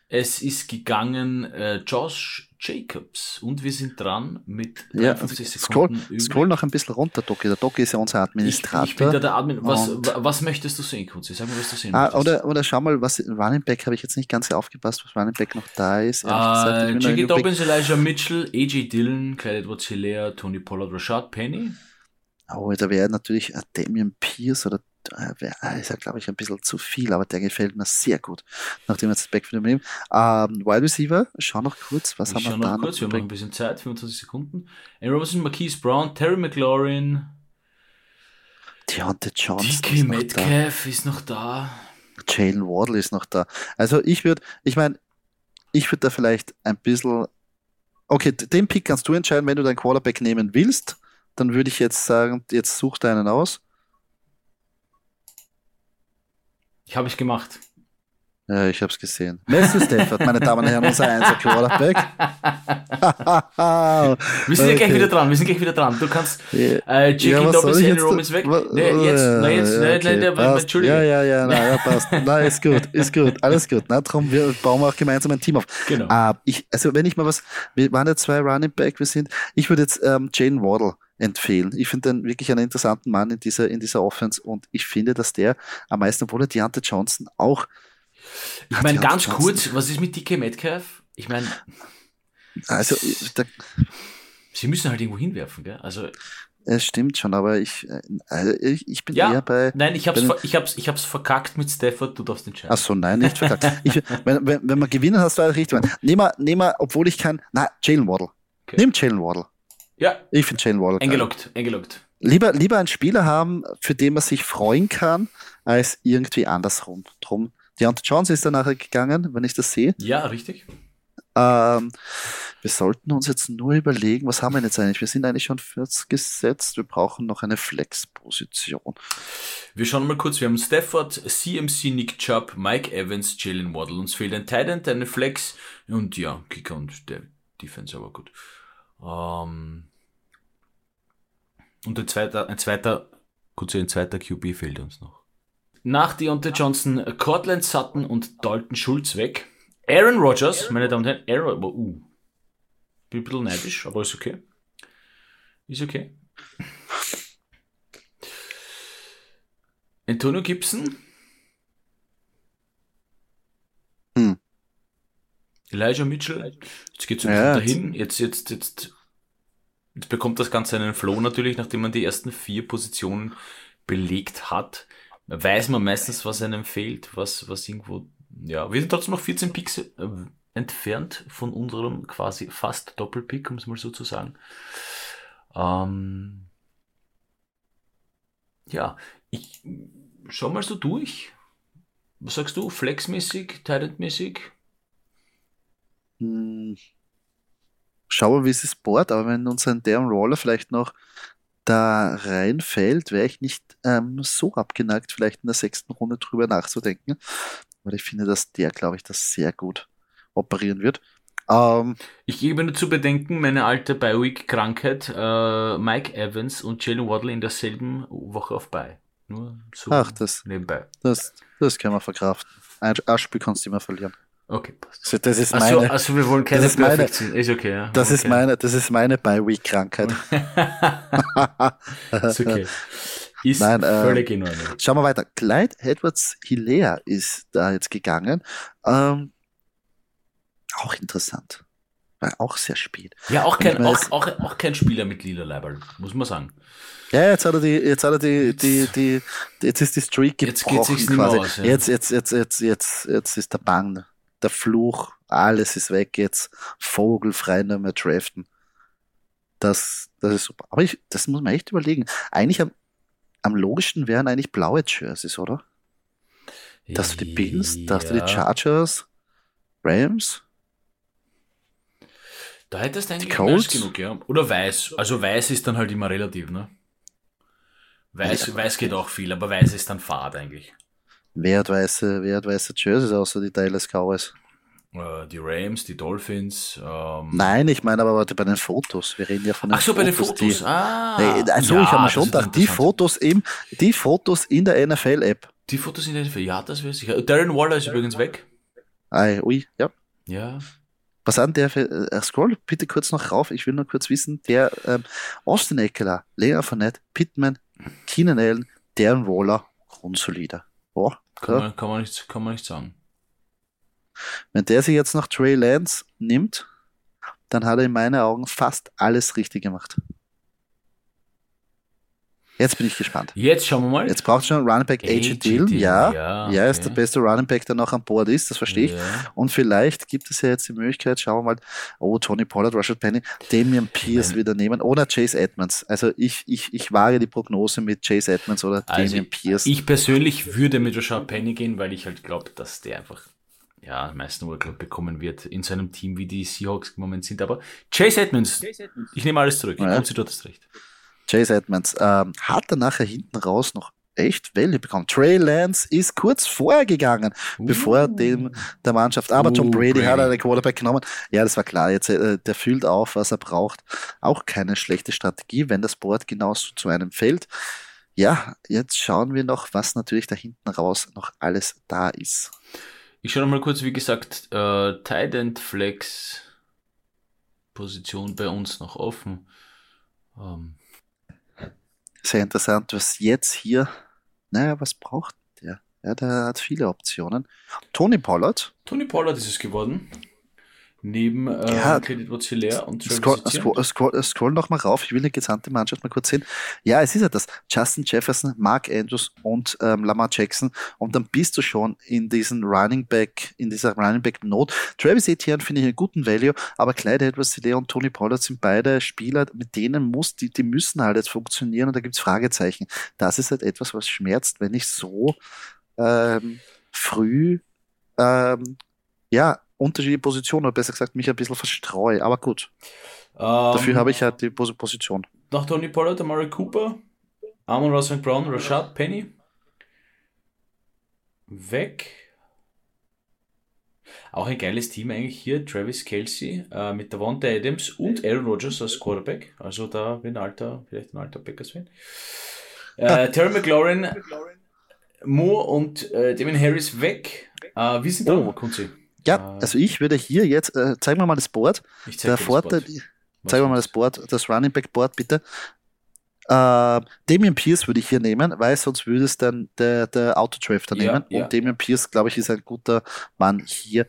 [SPEAKER 2] es ist gegangen äh, Josh Jacobs und wir sind dran mit
[SPEAKER 1] 53 ja, Sekunden. Scroll, scroll noch ein bisschen runter, Doki. Der Doki ist ja unser Administrator.
[SPEAKER 2] Ich, ich bin da der Admin. Was, was möchtest du sehen, Kunzi? Sag mal, was du sehen
[SPEAKER 1] ah, oder, oder schau mal, was Running Back habe ich jetzt nicht ganz aufgepasst, was Running Back noch da ist.
[SPEAKER 2] Uh, Jackie Dobbins, Elijah Mitchell, AJ Dillon, Clyde Edwards Hilaire, Tony Pollard, Rashad Penny.
[SPEAKER 1] Oh, da wäre natürlich Damian Pierce oder äh, ist ja, glaube ich, ein bisschen zu viel, aber der gefällt mir sehr gut, nachdem wir jetzt das Backfield übernehmen. Ähm, Wide Receiver, schau noch kurz, was ich haben wir da noch?
[SPEAKER 2] Kurz, wir haben noch ein bisschen Zeit, 25 Sekunden. Aaron Robinson, Marquise Brown, Terry McLaurin.
[SPEAKER 1] Deontay Johnson.
[SPEAKER 2] DK Metcalf ist noch da.
[SPEAKER 1] Jalen Wardle ist noch da. Also ich würde, ich meine, ich würde da vielleicht ein bisschen, okay, den Pick kannst du entscheiden, wenn du deinen Quarterback nehmen willst, dann würde ich jetzt sagen, jetzt such deinen aus.
[SPEAKER 2] Ich habe ich gemacht.
[SPEAKER 1] Ja, ich habe es gesehen. Messi *laughs* Stafford, meine Damen und Herren, unser Einser Quarterback.
[SPEAKER 2] wir sind okay. ja gleich wieder dran, wir sind gleich wieder dran. Du kannst äh, J.K. ja, Dobbins, Henry Rollins weg. Nee, jetzt, na jetzt, ja, okay, nee, Entschuldigung.
[SPEAKER 1] Ja, ja, ja, na, ja, passt. na, ist gut, ist gut, alles gut. Na, darum, wir bauen auch gemeinsam ein Team auf.
[SPEAKER 2] Genau.
[SPEAKER 1] Uh, ich, also, wenn ich mal was, wir waren ja zwei Running Back, wir sind, ich würde jetzt ähm, Jane Waddle empfehlen. Ich finde den wirklich einen interessanten Mann in dieser, in dieser Offense und ich finde, dass der am meisten, obwohl er Deontay Johnson auch.
[SPEAKER 2] Ich meine, ganz Johnson, kurz, was ist mit DK Metcalf? Ich meine.
[SPEAKER 1] Also, da,
[SPEAKER 2] Sie müssen halt irgendwo hinwerfen, gell? Also.
[SPEAKER 1] Es stimmt schon, aber ich, also ich, ich bin ja, eher bei.
[SPEAKER 2] Nein, ich hab's, ver, ich, hab's, ich hab's verkackt mit Stafford, du darfst entscheiden.
[SPEAKER 1] Ach so, nein, nicht verkackt. *laughs* ich, wenn, wenn, wenn man gewinnen, hast du alles richtig. Nehmen wir, nehmen wir, obwohl ich kann, na, Jalen Waddle. Okay. Nimm Jalen Waddle.
[SPEAKER 2] Ja.
[SPEAKER 1] Ich finde Jane Waddle.
[SPEAKER 2] Eingeloggt, eingeloggt.
[SPEAKER 1] Lieber, lieber einen Spieler haben, für den man sich freuen kann, als irgendwie andersrum. Drum. Deontay Jones ist danach gegangen, wenn ich das sehe.
[SPEAKER 2] Ja, richtig.
[SPEAKER 1] Ähm, wir sollten uns jetzt nur überlegen, was haben wir jetzt eigentlich? Wir sind eigentlich schon 40 gesetzt, wir brauchen noch eine Flex-Position.
[SPEAKER 2] Wir schauen mal kurz, wir haben Stafford, CMC, Nick Chubb, Mike Evans, Jalen Waddle. Uns fehlt ein Titan, eine Flex und ja, Kicker und der Defense, aber gut. Ähm, und ein zweiter, ein zweiter, kurz ein zweiter QB fehlt uns noch. Nach Deontay Johnson, Cortland Sutton und Dalton Schulz weg. Aaron Rodgers, meine Damen und Herren, Aaron, uh, bin ein bisschen neidisch, aber ist okay. Ist okay. Antonio Gibson. Hm. Elijah Mitchell. Jetzt geht's ja, dahin. Jetzt, jetzt, jetzt Jetzt bekommt das Ganze einen Flow natürlich, nachdem man die ersten vier Positionen belegt hat. weiß man meistens, was einem fehlt, was, was irgendwo, ja, wir sind trotzdem noch 14 Picks äh, entfernt von unserem quasi fast Doppelpick, um es mal so zu sagen. Ähm, ja, ich schau mal so durch. Was sagst du? Flexmäßig, Talentmäßig?
[SPEAKER 1] Hm. Schauen wir, wie es ist Board, aber wenn uns ein Darren Roller vielleicht noch da reinfällt, wäre ich nicht ähm, so abgeneigt, vielleicht in der sechsten Runde drüber nachzudenken. Weil ich finde, dass der, glaube ich, das sehr gut operieren wird. Ähm,
[SPEAKER 2] ich gebe nur zu bedenken, meine alte Bi-Week-Krankheit, äh, Mike Evans und Jalen Waddle in derselben Woche auf Bei.
[SPEAKER 1] Nur so Ach, das, nebenbei. Das, das kann man verkraften. Ein Spiel kannst du immer verlieren.
[SPEAKER 2] Okay, passt.
[SPEAKER 1] Also, das ist meine,
[SPEAKER 2] also, also wir wollen keine
[SPEAKER 1] das ist meine,
[SPEAKER 2] ist okay, ja.
[SPEAKER 1] Das
[SPEAKER 2] okay.
[SPEAKER 1] ist meine, das ist meine Bi-Week-Krankheit. *laughs*
[SPEAKER 2] ist okay. Ist
[SPEAKER 1] Nein,
[SPEAKER 2] völlig
[SPEAKER 1] äh,
[SPEAKER 2] in Ordnung.
[SPEAKER 1] Schauen wir weiter. Clyde Edwards Hilaire ist da jetzt gegangen. Ähm, auch interessant. War auch sehr spät.
[SPEAKER 2] Ja, auch kein, auch, auch, auch kein Spieler mit lila Leiberl, muss man sagen.
[SPEAKER 1] Ja, jetzt hat er die, jetzt hat er die, die, die, jetzt ist die Streak gebrochen
[SPEAKER 2] jetzt quasi. Aus,
[SPEAKER 1] ja. Jetzt, jetzt, jetzt, jetzt, jetzt, jetzt ist der Bann, der Fluch, alles ist weg jetzt. Vogelfrei nur mehr draften. Das, das ist super. Aber ich, das muss man echt überlegen. Eigentlich am, am logischsten wären eigentlich blaue Jerseys, oder? Dass du die Bills, dass du die Chargers, Rams,
[SPEAKER 2] da hättest du eigentlich mehr genug, ja. Oder weiß. Also weiß ist dann halt immer relativ, ne? Weiß, ja. weiß geht auch viel, aber weiß ist dann fad eigentlich.
[SPEAKER 1] Wer hat weiße, wer hat weiße Jerseys außer die Dallas Cowboys?
[SPEAKER 2] Äh, die Rams, die Dolphins. Ähm
[SPEAKER 1] Nein, ich meine aber bei den Fotos. Wir reden ja von den
[SPEAKER 2] Ach so,
[SPEAKER 1] Fotos.
[SPEAKER 2] bei den Fotos. Die, ah,
[SPEAKER 1] nee, also ja, ich habe mir schon gedacht, die Fotos, im, die Fotos in der NFL-App.
[SPEAKER 2] Die Fotos in der NFL, ja, das wäre sicher. Darren Waller ist übrigens weg.
[SPEAKER 1] Ei, ui, ja.
[SPEAKER 2] Ja,
[SPEAKER 1] was an der, äh, scroll bitte kurz noch rauf, ich will nur kurz wissen, der ähm, Austin Eckler, Lena Fournette, Pittman, Keenan Allen, Darren Waller, grundsolider. Oh,
[SPEAKER 2] kann, man, kann, man nicht, kann man nicht sagen.
[SPEAKER 1] Wenn der sich jetzt noch Trey Lance nimmt, dann hat er in meinen Augen fast alles richtig gemacht. Jetzt bin ich gespannt.
[SPEAKER 2] Jetzt schauen wir mal.
[SPEAKER 1] Jetzt braucht schon Running Back AJ Dillon. Ja, ja, ja, ist der beste Running Back, der noch an Bord ist, das verstehe ich. Ja. Und vielleicht gibt es ja jetzt die Möglichkeit, schauen wir mal, oh, Tony Pollard, Rashad Penny, Damian Pierce wieder nehmen oder Chase Edmonds. Also ich, ich, ich wage die Prognose mit Chase Edmonds oder also Damian Pierce.
[SPEAKER 2] Ich persönlich würde mit Rashad Penny gehen, weil ich halt glaube, dass der einfach ja, meisten Workload bekommen wird in so einem Team, wie die Seahawks im Moment sind. Aber Chase Edmonds, Chase Edmonds. ich nehme alles zurück. Ja. Ich dort das recht.
[SPEAKER 1] Chase Edmonds, ähm, hat er nachher hinten raus noch echt Welle bekommen. Trey Lance ist kurz vorher gegangen, uh. bevor dem der Mannschaft. Aber uh, Tom Brady, Brady, hat einen Quarterback genommen. Ja, das war klar. Jetzt, äh, der fühlt auf, was er braucht. Auch keine schlechte Strategie, wenn das Board genauso zu einem fällt. Ja, jetzt schauen wir noch, was natürlich da hinten raus noch alles da ist.
[SPEAKER 2] Ich schaue noch mal kurz, wie gesagt, äh, Tight End Flex Position bei uns noch offen. Ähm,
[SPEAKER 1] sehr interessant, was jetzt hier, naja, was braucht der? Ja, der hat viele Optionen. Tony Pollard.
[SPEAKER 2] Tony Pollard ist es geworden. Neben äh, ja, Credit leer und
[SPEAKER 1] Scroll, scroll, scroll, scroll noch mal rauf. Ich will die gesamte Mannschaft mal kurz sehen. Ja, es ist ja das. Justin Jefferson, Mark Andrews und ähm, Lamar Jackson. Und dann bist du schon in diesen Running Back, in dieser Running Back Not. Travis Etienne finde ich einen guten Value, aber Clyde edwards hilaire und Tony Pollard sind beide Spieler, mit denen muss, die, die müssen halt jetzt funktionieren und da gibt's Fragezeichen. Das ist halt etwas, was schmerzt, wenn ich so ähm, früh ähm, ja, unterschiedliche Positionen, oder besser gesagt, mich ein bisschen verstreue. Aber gut. Um, Dafür habe ich halt die Position.
[SPEAKER 2] Nach Tony Pollard, Amari Cooper, Amon Ross Brown, Rashad Penny. Weg. Auch ein geiles Team eigentlich hier. Travis Kelsey äh, mit Davante Adams und Aaron Rodgers als Quarterback. Also da bin ein alter, vielleicht ein alter Packers-Fan. Äh, *laughs* Terry McLaurin, Moore und äh, Damien Harris weg. Äh, wie sind da, oh. Kunzi?
[SPEAKER 1] Ja, äh, also ich würde hier jetzt, äh, zeigen wir mal das Board. Ich zeig der Vorteil, zeigen wir mal das Board, das Running Back Board bitte. Äh, Damian Pierce würde ich hier nehmen, weil sonst würde es dann der, der Autodrafter ja, nehmen. Ja. Und Damian Pierce, glaube ich, ist ein guter Mann hier,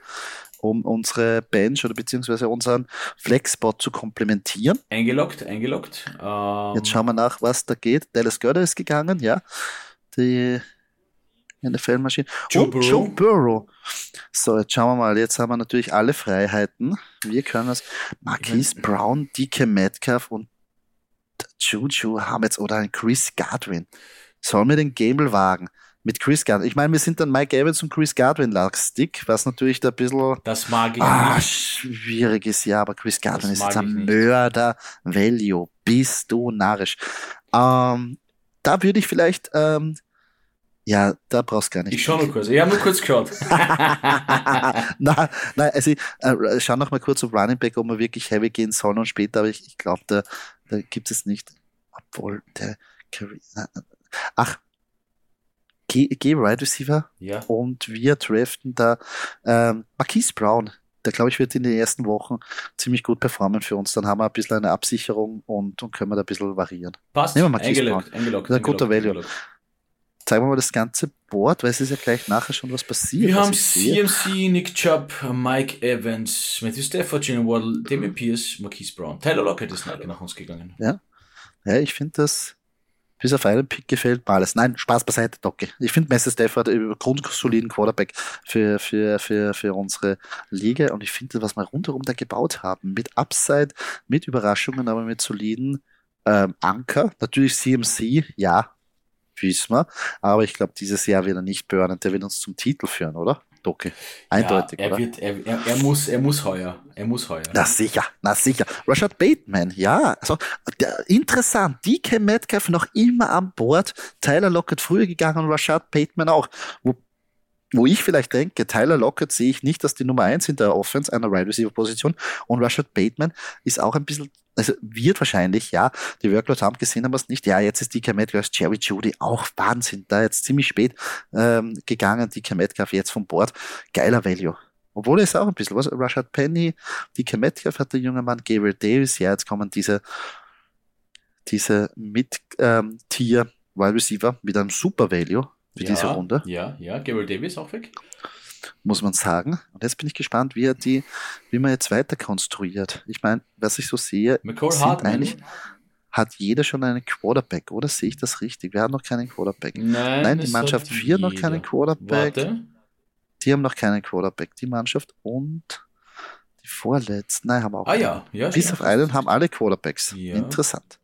[SPEAKER 1] um unsere Bench oder beziehungsweise unseren Flex-Spot zu komplementieren.
[SPEAKER 2] Eingeloggt, eingeloggt.
[SPEAKER 1] Ähm, Jetzt schauen wir nach, was da geht. Dallas Görder ist gegangen, ja. Die NFL-Maschine.
[SPEAKER 2] Joe
[SPEAKER 1] Und
[SPEAKER 2] Burrow.
[SPEAKER 1] Joe Burrow. So, jetzt schauen wir mal. Jetzt haben wir natürlich alle Freiheiten. Wir können das. Marquise Brown, DK Metcalf und Juju haben jetzt oder ein Chris Godwin. Sollen wir den Gamble wagen? Mit Chris Godwin. Ich meine, wir sind dann Mike Evans und Chris Godwin Stick, was natürlich da ein bisschen
[SPEAKER 2] Das mag ich
[SPEAKER 1] ah,
[SPEAKER 2] nicht.
[SPEAKER 1] schwierig ist, ja, aber Chris Godwin ist
[SPEAKER 2] mag
[SPEAKER 1] jetzt ein
[SPEAKER 2] ich.
[SPEAKER 1] Mörder-Value. Bist du narrisch. Ähm, da würde ich vielleicht, ähm, ja, da brauchst du gar nicht.
[SPEAKER 2] Ich schau nur kurz. Ich habe nur kurz geschaut. *laughs*
[SPEAKER 1] nein, nein, also äh, schau noch mal kurz auf Running Back, ob wir wirklich heavy gehen sollen und später, aber ich, ich glaube, da, da gibt es nicht. Obwohl der Ach, geh, geh Right Receiver
[SPEAKER 2] ja.
[SPEAKER 1] und wir draften da ähm, Marquise Brown. Der, glaube ich, wird in den ersten Wochen ziemlich gut performen für uns. Dann haben wir ein bisschen eine Absicherung und, und können wir da ein bisschen variieren.
[SPEAKER 2] Passt.
[SPEAKER 1] Nehmen wir mal Keith
[SPEAKER 2] eingeloggt, eingeloggt,
[SPEAKER 1] Das ist ein guter
[SPEAKER 2] eingeloggt,
[SPEAKER 1] Value.
[SPEAKER 2] eingeloggt.
[SPEAKER 1] Zeigen wir mal das ganze Board, weil es ist ja gleich nachher schon was passiert.
[SPEAKER 2] Wir
[SPEAKER 1] was
[SPEAKER 2] haben. CMC, Nick Chubb, Mike Evans, Matthew Stafford, Jalen Waddle, Damian Pierce, Marquise Brown. Tyler Lockett ist nach nach uns gegangen.
[SPEAKER 1] Ja, ich finde das bis auf einen Pick gefällt mir alles. Nein, Spaß beiseite, Docke. Ich finde Messer Stafford einen grundsoliden Quarterback für, für, für, für unsere Liga und ich finde, was wir rundherum da gebaut haben, mit Upside, mit Überraschungen, aber mit soliden ähm, Anker. Natürlich CMC, ja, wissen wir, aber ich glaube, dieses Jahr wird er nicht burnen, der wird uns zum Titel führen, oder? Docke. Eindeutig,
[SPEAKER 2] ja, er, wird, er, er, er, muss, er muss heuer. Er muss heuer.
[SPEAKER 1] Na sicher, na sicher. Rashad Bateman, ja. Also, der, interessant. DK Metcalf noch immer an Bord. Tyler Lockett früher gegangen, Rashad Bateman auch. Wo, wo ich vielleicht denke, Tyler Lockett sehe ich nicht als die Nummer eins in der Offense, einer Wide Receiver Position. Und Rashad Bateman ist auch ein bisschen, also wird wahrscheinlich, ja, die Workload haben gesehen, aber es nicht. Ja, jetzt ist DK Metcalf, Jerry Judy, auch Wahnsinn. Da jetzt ziemlich spät ähm, gegangen, DK Metcalf jetzt vom Bord. Geiler Value. Obwohl ist auch ein bisschen was. Rashad Penny, DK Metcalf hat der junge Mann, Gabriel Davis, ja, jetzt kommen diese, diese Mid-Tier Wide Receiver mit einem super Value für
[SPEAKER 2] ja,
[SPEAKER 1] diese Runde,
[SPEAKER 2] Ja, ja. Gabriel Davis auch weg.
[SPEAKER 1] muss man sagen. Und jetzt bin ich gespannt, wie er die, wie man jetzt weiter konstruiert. Ich meine, was ich so sehe,
[SPEAKER 2] McCall
[SPEAKER 1] sind eigentlich, hat jeder schon einen Quarterback, oder sehe ich das richtig? Wir haben noch keinen Quarterback.
[SPEAKER 2] Nein,
[SPEAKER 1] Nein, die Mannschaft
[SPEAKER 2] hat
[SPEAKER 1] 4 noch keinen Quarterback.
[SPEAKER 2] Warte.
[SPEAKER 1] Die haben noch keinen Quarterback, die Mannschaft und die vorletzten, nein, haben auch
[SPEAKER 2] Ah
[SPEAKER 1] keinen.
[SPEAKER 2] ja, ja.
[SPEAKER 1] Bis auf einen haben alle Quarterbacks.
[SPEAKER 2] Ja.
[SPEAKER 1] Interessant.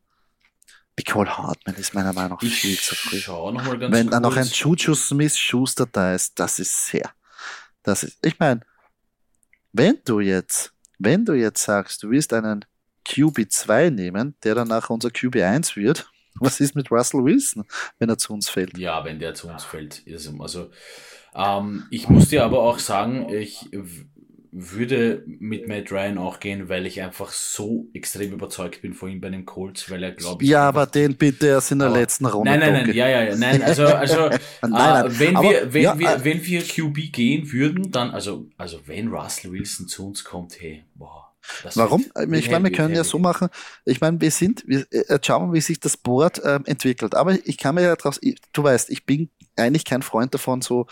[SPEAKER 1] Nicole Hartman ist meiner Meinung nach viel zu früh.
[SPEAKER 2] Ich
[SPEAKER 1] Wenn dann noch ein. Juju Smith Schuster da ist, das ist sehr. Das ist, ich meine, wenn du jetzt, wenn du jetzt sagst, du willst einen QB2 nehmen, der dann nachher unser QB1 wird, *laughs* was ist mit Russell Wilson, wenn er zu uns fällt?
[SPEAKER 2] Ja, wenn der zu uns fällt. ist Also, ähm, ich muss dir aber auch sagen, ich würde mit Matt Ryan auch gehen, weil ich einfach so extrem überzeugt bin von ihm bei den Colts, weil er, glaube ich.
[SPEAKER 1] Ja, aber den bitte erst in der
[SPEAKER 2] Aber-
[SPEAKER 1] letzten Runde.
[SPEAKER 2] Nein, nein, nein, ja, ja, ja, nein, also, also *laughs*
[SPEAKER 1] Nein,
[SPEAKER 2] äh,
[SPEAKER 1] nein,
[SPEAKER 2] wenn
[SPEAKER 1] aber-
[SPEAKER 2] wir, wenn
[SPEAKER 1] ja,
[SPEAKER 2] wir,
[SPEAKER 1] äh,
[SPEAKER 2] wenn wir QB gehen würden, dann, also, also wenn Russell Wilson zu uns kommt, hey, boah. das
[SPEAKER 1] Warum? ich meine, wir
[SPEAKER 2] heavy,
[SPEAKER 1] können ja so machen. Ich meine, wir sind, wir äh, schauen wie sich das Board ähm, entwickelt. Aber ich kann mir ja draus, ich, du weißt, ich bin eigentlich kein Freund davon, so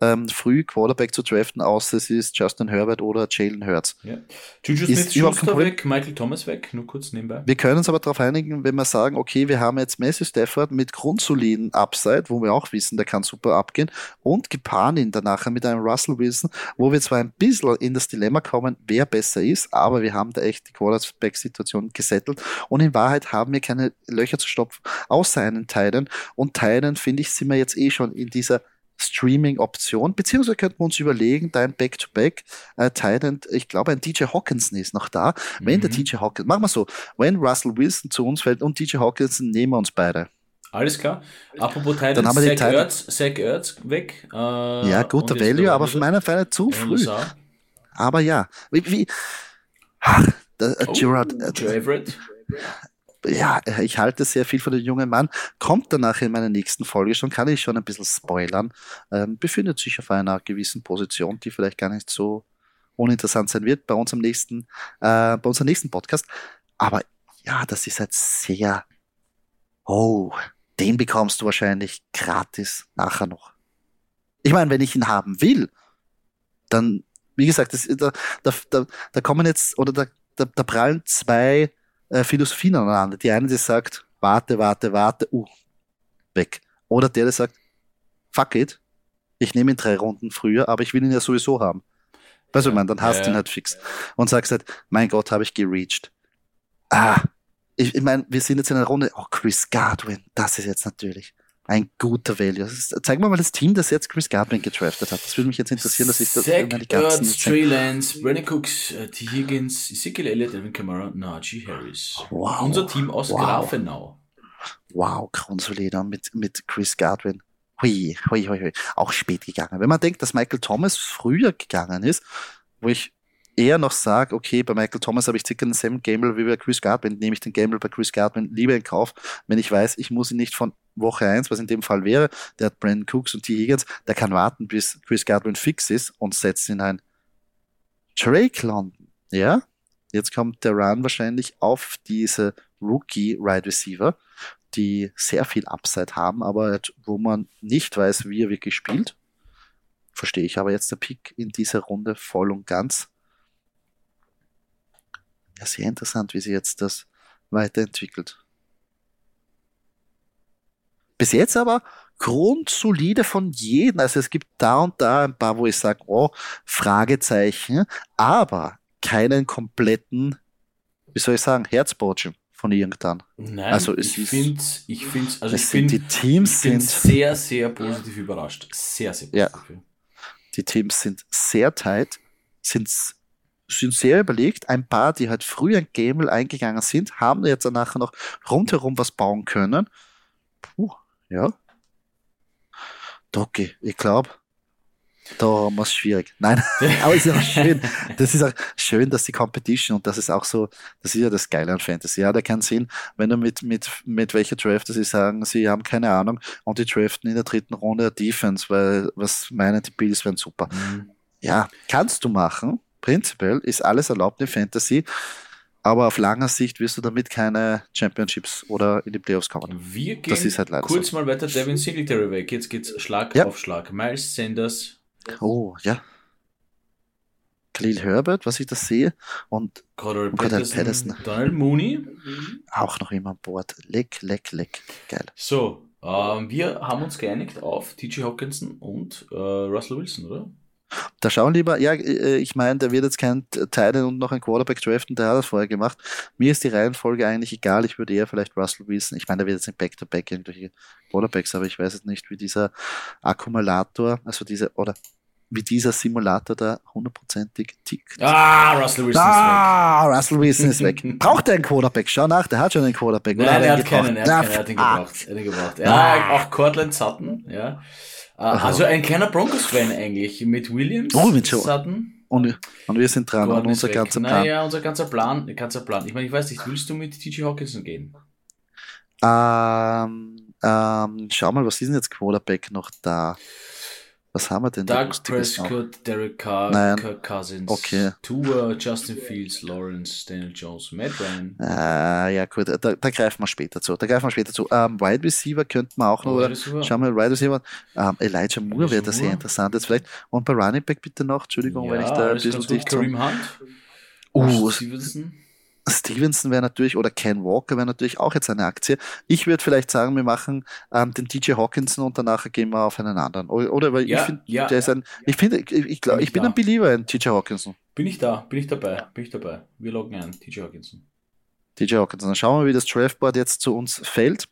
[SPEAKER 1] ähm, früh Quarterback zu draften, außer es ist Justin Herbert oder Jalen Hurts.
[SPEAKER 2] Ja. Juju
[SPEAKER 1] Ist
[SPEAKER 2] Smith
[SPEAKER 1] überhaupt kein
[SPEAKER 2] Schuster
[SPEAKER 1] Problem.
[SPEAKER 2] weg, Michael Thomas weg, nur kurz nebenbei.
[SPEAKER 1] Wir können uns aber darauf einigen, wenn wir sagen, okay, wir haben jetzt Messi Stafford mit grundsoliden Upside, wo wir auch wissen, der kann super abgehen, und gepaaren ihn danach mit einem Russell Wilson, wo wir zwar ein bisschen in das Dilemma kommen, wer besser ist, aber wir haben da echt die Quarterback-Situation gesettelt und in Wahrheit haben wir keine Löcher zu stopfen, außer einen Titan und Titan, finde ich, sind wir jetzt eh schon in dieser Streaming-Option, beziehungsweise könnten wir uns überlegen, da ein Back-to-Back äh, Titan, ich glaube, ein DJ Hawkinson ist noch da. Wenn der
[SPEAKER 2] Mhm.
[SPEAKER 1] DJ Hawkinson, machen wir so, wenn Russell Wilson zu uns fällt und DJ Hawkinson, nehmen wir uns beide.
[SPEAKER 2] Alles klar. Apropos Titans,
[SPEAKER 1] Dann haben wir
[SPEAKER 2] Zach Ertz, Zach Ertz weg. Äh,
[SPEAKER 1] ja, guter Value,
[SPEAKER 2] der
[SPEAKER 1] aber von meiner Seite zu
[SPEAKER 2] der
[SPEAKER 1] früh. Aber ja, wie, wie ach, der, äh,
[SPEAKER 2] Oh,
[SPEAKER 1] Gerard, äh. Ja, ich halte sehr viel von dem jungen Mann, kommt danach in meiner nächsten Folge schon, kann ich schon ein bisschen spoilern, ähm, befindet sich auf einer gewissen Position, die vielleicht gar nicht so uninteressant sein wird bei uns am nächsten, äh, bei unserem nächsten Podcast. Aber ja, das ist halt sehr, oh, den bekommst du wahrscheinlich gratis nachher noch. Ich meine, wenn ich ihn haben will, dann, wie gesagt, das, da, da, da, da kommen jetzt, oder da, da, da prallen zwei äh, Philosophien aneinander. Die eine, die sagt, warte, warte, warte, uh, weg. Oder der, der sagt, fuck it, ich nehme ihn drei Runden früher, aber ich will ihn ja sowieso haben. Weißt du, ja, man, dann hast du ja, ihn halt fix. Und sagst halt, mein Gott, habe ich gereached. Ah, ich, ich meine, wir sind jetzt in einer Runde, oh, Chris Godwin, das ist jetzt natürlich ein guter Value. Zeig mir mal das Team, das jetzt Chris Godwin getraftet hat. Das würde mich jetzt interessieren, dass ich das
[SPEAKER 2] Zach die ganzen Ertz, Trey Lance, Brandon Cooks, uh, T. Higgins, Ezekiel Elliott, Evan Kamara, Najee Harris. Wow. Unser Team aus wow. Grafenau.
[SPEAKER 1] Wow, Grundsolida mit, mit Chris Godwin. Hui, hui, hui, hui. Auch spät gegangen. Wenn man denkt, dass Michael Thomas früher gegangen ist, wo ich eher noch sage, okay, bei Michael Thomas habe ich circa denselben Gamble wie bei Chris Godwin, nehme ich den Gamble bei Chris Godwin lieber in Kauf, wenn ich weiß, ich muss ihn nicht von Woche 1, was in dem Fall wäre, der hat Brandon Cooks und T. Higgins, der kann warten, bis Chris Godwin fix ist und setzt ihn ein. Drake London, ja, jetzt kommt der Run wahrscheinlich auf diese Rookie Ride Receiver, die sehr viel Upside haben, aber wo man nicht weiß, wie er wirklich spielt. Verstehe ich aber jetzt der Pick in dieser Runde voll und ganz. Ja, sehr interessant, wie sich jetzt das weiterentwickelt. Bis jetzt aber grundsolide von jedem. Also es gibt da und da ein paar, wo ich sage, oh, Fragezeichen, aber keinen kompletten, wie soll ich sagen, Herzbotschen von irgendwann.
[SPEAKER 2] Nein, also ich finde ich finde also ich
[SPEAKER 1] bin, die Teams
[SPEAKER 2] sind sehr, sehr positiv überrascht. Sehr, sehr
[SPEAKER 1] positiv. Ja, die Teams sind sehr tight, sind, sind sehr überlegt. Ein paar, die halt früher ein Gamel eingegangen sind, haben jetzt nachher noch rundherum was bauen können. Puh, ja. Doki, ich glaube, da haben wir es schwierig. Nein, *laughs* aber es ist auch schön. Das ist auch schön, dass die Competition und das ist auch so, das ist ja das Geile an Fantasy. Ja, der kann sehen, wenn du mit, mit, mit welcher Draft sie sagen, sie haben keine Ahnung und die draften in der dritten Runde Defense, weil was meinen die Bills wären super. Mhm. Ja, kannst du machen. Prinzipiell ist alles erlaubt in Fantasy. Aber auf langer Sicht wirst du damit keine Championships oder in die Playoffs kommen.
[SPEAKER 2] Wir gehen das ist halt leider kurz so. mal weiter. Devin Singletary weg. Jetzt geht's Schlag ja. auf Schlag. Miles Sanders.
[SPEAKER 1] Oh, ja. Khalil Herbert, was ich da sehe. Und
[SPEAKER 2] Cordell Patterson. Donald Mooney.
[SPEAKER 1] Auch noch immer an Bord. Leck, leck, leck. Geil.
[SPEAKER 2] So, ähm, wir haben uns geeinigt auf TJ Hawkinson und äh, Russell Wilson, oder?
[SPEAKER 1] Da schauen lieber, ja, äh, ich meine, der wird jetzt kein Teil und noch ein Quarterback draften, der hat das vorher gemacht. Mir ist die Reihenfolge eigentlich egal, ich würde eher vielleicht Russell Wilson, ich meine, der wird jetzt ein Back-to-Back -back irgendwelche Quarterbacks, aber ich weiß jetzt nicht, wie dieser Akkumulator, also diese, oder wie dieser Simulator da hundertprozentig tickt.
[SPEAKER 2] Ah, Russell Wilson
[SPEAKER 1] ah, ist weg. Russell Wilson ist weg. *laughs* Braucht er einen Quarterback? Schau nach, der hat schon einen Quarterback.
[SPEAKER 2] Nein, er hat keinen, er hat, keinen, er hat ihn gebraucht. Er hat ihn gebraucht. Ja, ah. auch Cortland Sutton, ja. Aha. Also ein kleiner Broncos-Fan eigentlich mit Williams,
[SPEAKER 1] oh, mit Sutton. Und, und wir sind dran und unser ganzer Plan.
[SPEAKER 2] Naja, unser ganzer Plan, ganzer Plan. Ich meine, ich weiß nicht, willst du mit TJ Hawkinson gehen?
[SPEAKER 1] Ähm, ähm, schau mal, was ist denn jetzt Quarterback noch da? Was haben wir denn
[SPEAKER 2] da? Doug Prescott, Derek Carr,
[SPEAKER 1] Nein.
[SPEAKER 2] Kirk Cousins,
[SPEAKER 1] okay.
[SPEAKER 2] Tua, Justin Fields, Lawrence, Daniel Jones, Matt Ryan.
[SPEAKER 1] Ah, ja gut, da, da, greifen wir später zu. Da greifen wir später zu. Ähm, Wide Receiver könnten wir auch noch, oder? Schauen wir, Wide Receiver. Ähm, Elijah Moore wäre da sehr interessant jetzt vielleicht. Und bei Running Back bitte noch, Entschuldigung,
[SPEAKER 2] ja,
[SPEAKER 1] wenn ich da ein bisschen
[SPEAKER 2] dicht Kareem Hunt.
[SPEAKER 1] Uh, Stevenson. Stevenson wäre natürlich, oder Ken Walker wäre natürlich auch jetzt eine Aktie. Ich würde vielleicht sagen, wir machen ähm, den DJ Hawkinson und danach gehen wir auf einen anderen. Oder, weil
[SPEAKER 2] ja,
[SPEAKER 1] ich finde,
[SPEAKER 2] ja,
[SPEAKER 1] der ist ein, ich finde, ich, ich, glaub, bin, ich bin ein Believer in TJ Hawkinson.
[SPEAKER 2] Bin ich da, bin ich dabei, bin ich dabei. Wir loggen ein, TJ Hawkinson.
[SPEAKER 1] TJ Hawkinson. Dann schauen wir, wie das Draftboard jetzt zu uns fällt.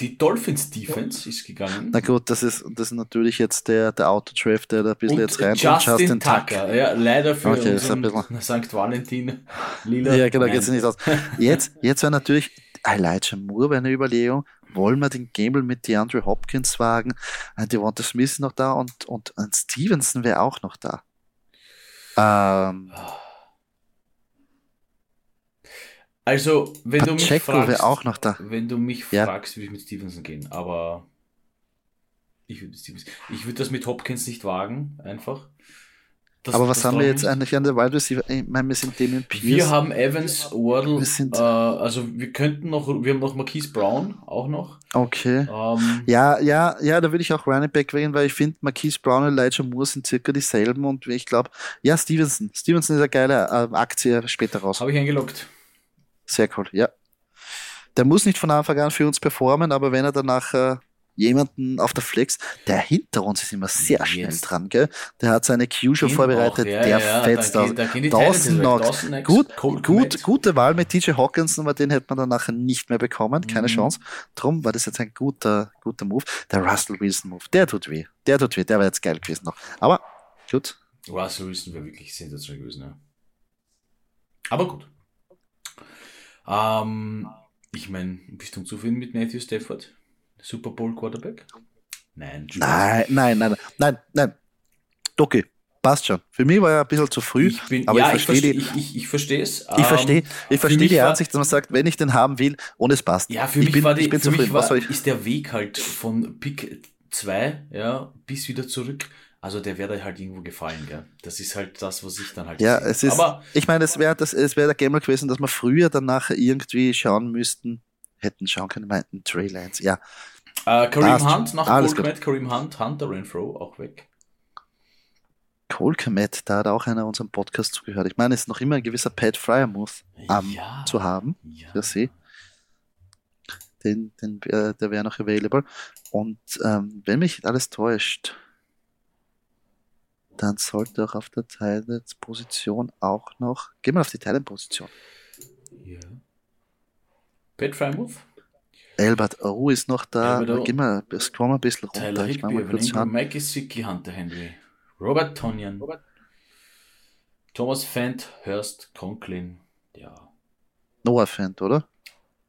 [SPEAKER 2] Die Dolphins Defense ist gegangen.
[SPEAKER 1] Na gut, das ist, das ist natürlich jetzt der, der Autodraft, der da ein bisschen
[SPEAKER 2] und
[SPEAKER 1] jetzt rein
[SPEAKER 2] Justin, und Justin Tucker. Tucker. Ja, leider für
[SPEAKER 1] okay,
[SPEAKER 2] unseren St. Valentin *laughs* Lila.
[SPEAKER 1] Ja, genau, geht es nicht aus. Jetzt, jetzt wäre natürlich Elijah Moore bei einer Überlegung. Wollen wir den Gamble mit DeAndre Hopkins wagen? Ein Devonta Smith ist noch da und, und ein Stevenson wäre auch noch da. Ähm, oh.
[SPEAKER 2] Also, wenn Pacheco du mich fragst,
[SPEAKER 1] auch noch da.
[SPEAKER 2] wenn du mich ja. fragst, würde ich mit Stevenson gehen, aber ich würde würde das mit Hopkins nicht wagen, einfach.
[SPEAKER 1] Das, aber was haben wir jetzt eigentlich an der Wide Receiver? Ich meine, wir sind Damien
[SPEAKER 2] Pierce. Wir haben Evans, Wardle, äh, also wir könnten noch, wir haben noch Marquise Brown auch noch.
[SPEAKER 1] Okay. Ähm, ja, ja, ja, da würde ich auch Running Back wählen, weil ich finde, Marquise Brown und Elijah Moore sind circa dieselben und ich glaube, ja, Stevenson. Stevenson ist eine geile äh, Aktie später raus.
[SPEAKER 2] Habe ich eingeloggt.
[SPEAKER 1] Sehr cool, ja. Der muss nicht von Anfang an für uns performen, aber wenn er danach äh, jemanden auf der Flex. Der hinter uns ist immer sehr schnell dran, gell? Der hat seine Q schon vorbereitet, ja, der ja, fetzt aus. Dawson noch. Gut, gut, gute Wahl mit TJ Hawkinson, aber den hätte man dann nachher nicht mehr bekommen. Keine mhm. Chance. Drum war das jetzt ein guter, guter Move. Der Russell Wilson Move, der tut weh. Der tut weh. Der wäre jetzt geil gewesen noch. Aber gut.
[SPEAKER 2] Russell Wilson wäre wirklich sensationell gewesen, ja. Aber gut. Ähm, ich meine, bist du zufrieden mit Matthew Stafford? Super Bowl Quarterback?
[SPEAKER 1] Nein, nein, nein, nein, nein, nein. Doki, passt schon. Für mich war er ein bisschen zu früh, ich bin, aber ja, ich verstehe
[SPEAKER 2] ich, ich, ich, ich verstehe es.
[SPEAKER 1] Ich verstehe ähm, ich versteh die Ansicht, dass man sagt, wenn ich den haben will und es passt.
[SPEAKER 2] Ja, für
[SPEAKER 1] ich
[SPEAKER 2] mich, bin, war, die, für mich war, ist der Weg halt von Pick 2 ja, bis wieder zurück also der wäre halt irgendwo gefallen, gell? Das ist halt das, was ich dann halt.
[SPEAKER 1] Ja, es ist. Aber ich meine, es wäre das, es wäre der Gamer gewesen, dass wir früher dann nachher irgendwie schauen müssten, hätten schauen können, meinten Trey Lance, ja.
[SPEAKER 2] Äh, Kareem Hunt nach Colcomet, Kareem Hunt, Hunter Renfro auch weg.
[SPEAKER 1] Colcomet, da hat auch einer unserem Podcast zugehört. Ich meine, es ist noch immer ein gewisser Pat Fryermuth um, ja, zu haben ja. für sie. Den, den, äh, der wäre noch available. Und ähm, wenn mich alles täuscht, dann sollte auch auf der Talent-Position auch noch. Gehen wir auf die Talent-Position. Ja.
[SPEAKER 2] Pat Frymouth?
[SPEAKER 1] Albert O ist noch da. Gehen wir, scrollen wir ein bisschen runter.
[SPEAKER 2] Tyler ich Higby, mal kurz Ingram, Mike Sicki, Hunter Henry, Robert Tonyan, Robert. Thomas Fent, Hurst, Conklin, ja.
[SPEAKER 1] Noah Fent, oder?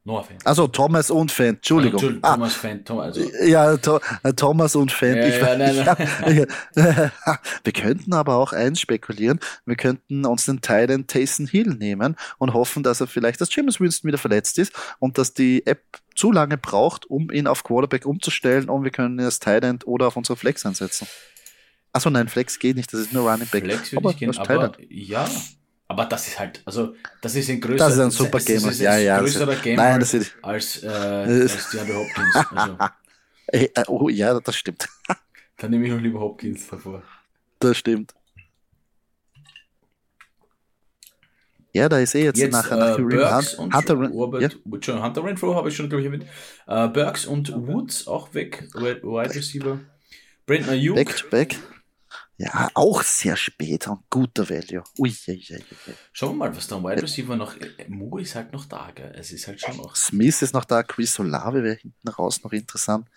[SPEAKER 2] Noah Fan.
[SPEAKER 1] Also Thomas und Fan, Entschuldigung. Also,
[SPEAKER 2] ah, Thomas Fan, Thomas, also.
[SPEAKER 1] Ja, to äh, Thomas und Fan. Ja, ich, ja, nein, nein. Ja, *laughs* wir könnten aber auch eins spekulieren. Wir könnten uns den Titan Taysom Hill nehmen und hoffen, dass er vielleicht, dass James Winston wieder verletzt ist und dass die App zu lange braucht, um ihn auf Quarterback umzustellen und wir können ihn als Titan oder auf unsere Flex einsetzen. Achso, nein, Flex geht nicht, das ist nur Running Back.
[SPEAKER 2] Flex würde ich gehen, aber ja, aber das ist halt, also das ist ein größerer,
[SPEAKER 1] das ist ein super Gamer,
[SPEAKER 2] das ist
[SPEAKER 1] ja, ja,
[SPEAKER 2] größerer das Gamer nein, das ist, als, äh, als DeAndre Hopkins. Also. *laughs*
[SPEAKER 1] Äh, oh ja, das stimmt. *laughs*
[SPEAKER 2] Dann nehme ich noch lieber Hopkins davor.
[SPEAKER 1] Das stimmt. Ja, da ist eh jetzt, jetzt nachher nach
[SPEAKER 2] äh, Burks und Hunter, Robert, ja? Hunter Renfro habe ich schon, glaube ich, erwähnt. Äh, Burks und Woods auch weg, Wide Receiver. Brandon Ayuk.
[SPEAKER 1] Back back. Ja, auch sehr spät und guter Value. Ui, ui, ui,
[SPEAKER 2] Schauen wir mal, was da am Wide Receiver noch. Äh, Mo ist halt noch da, gell? Es ist halt schon noch.
[SPEAKER 1] Smith ist noch da, Chris Solave wäre hinten raus noch interessant.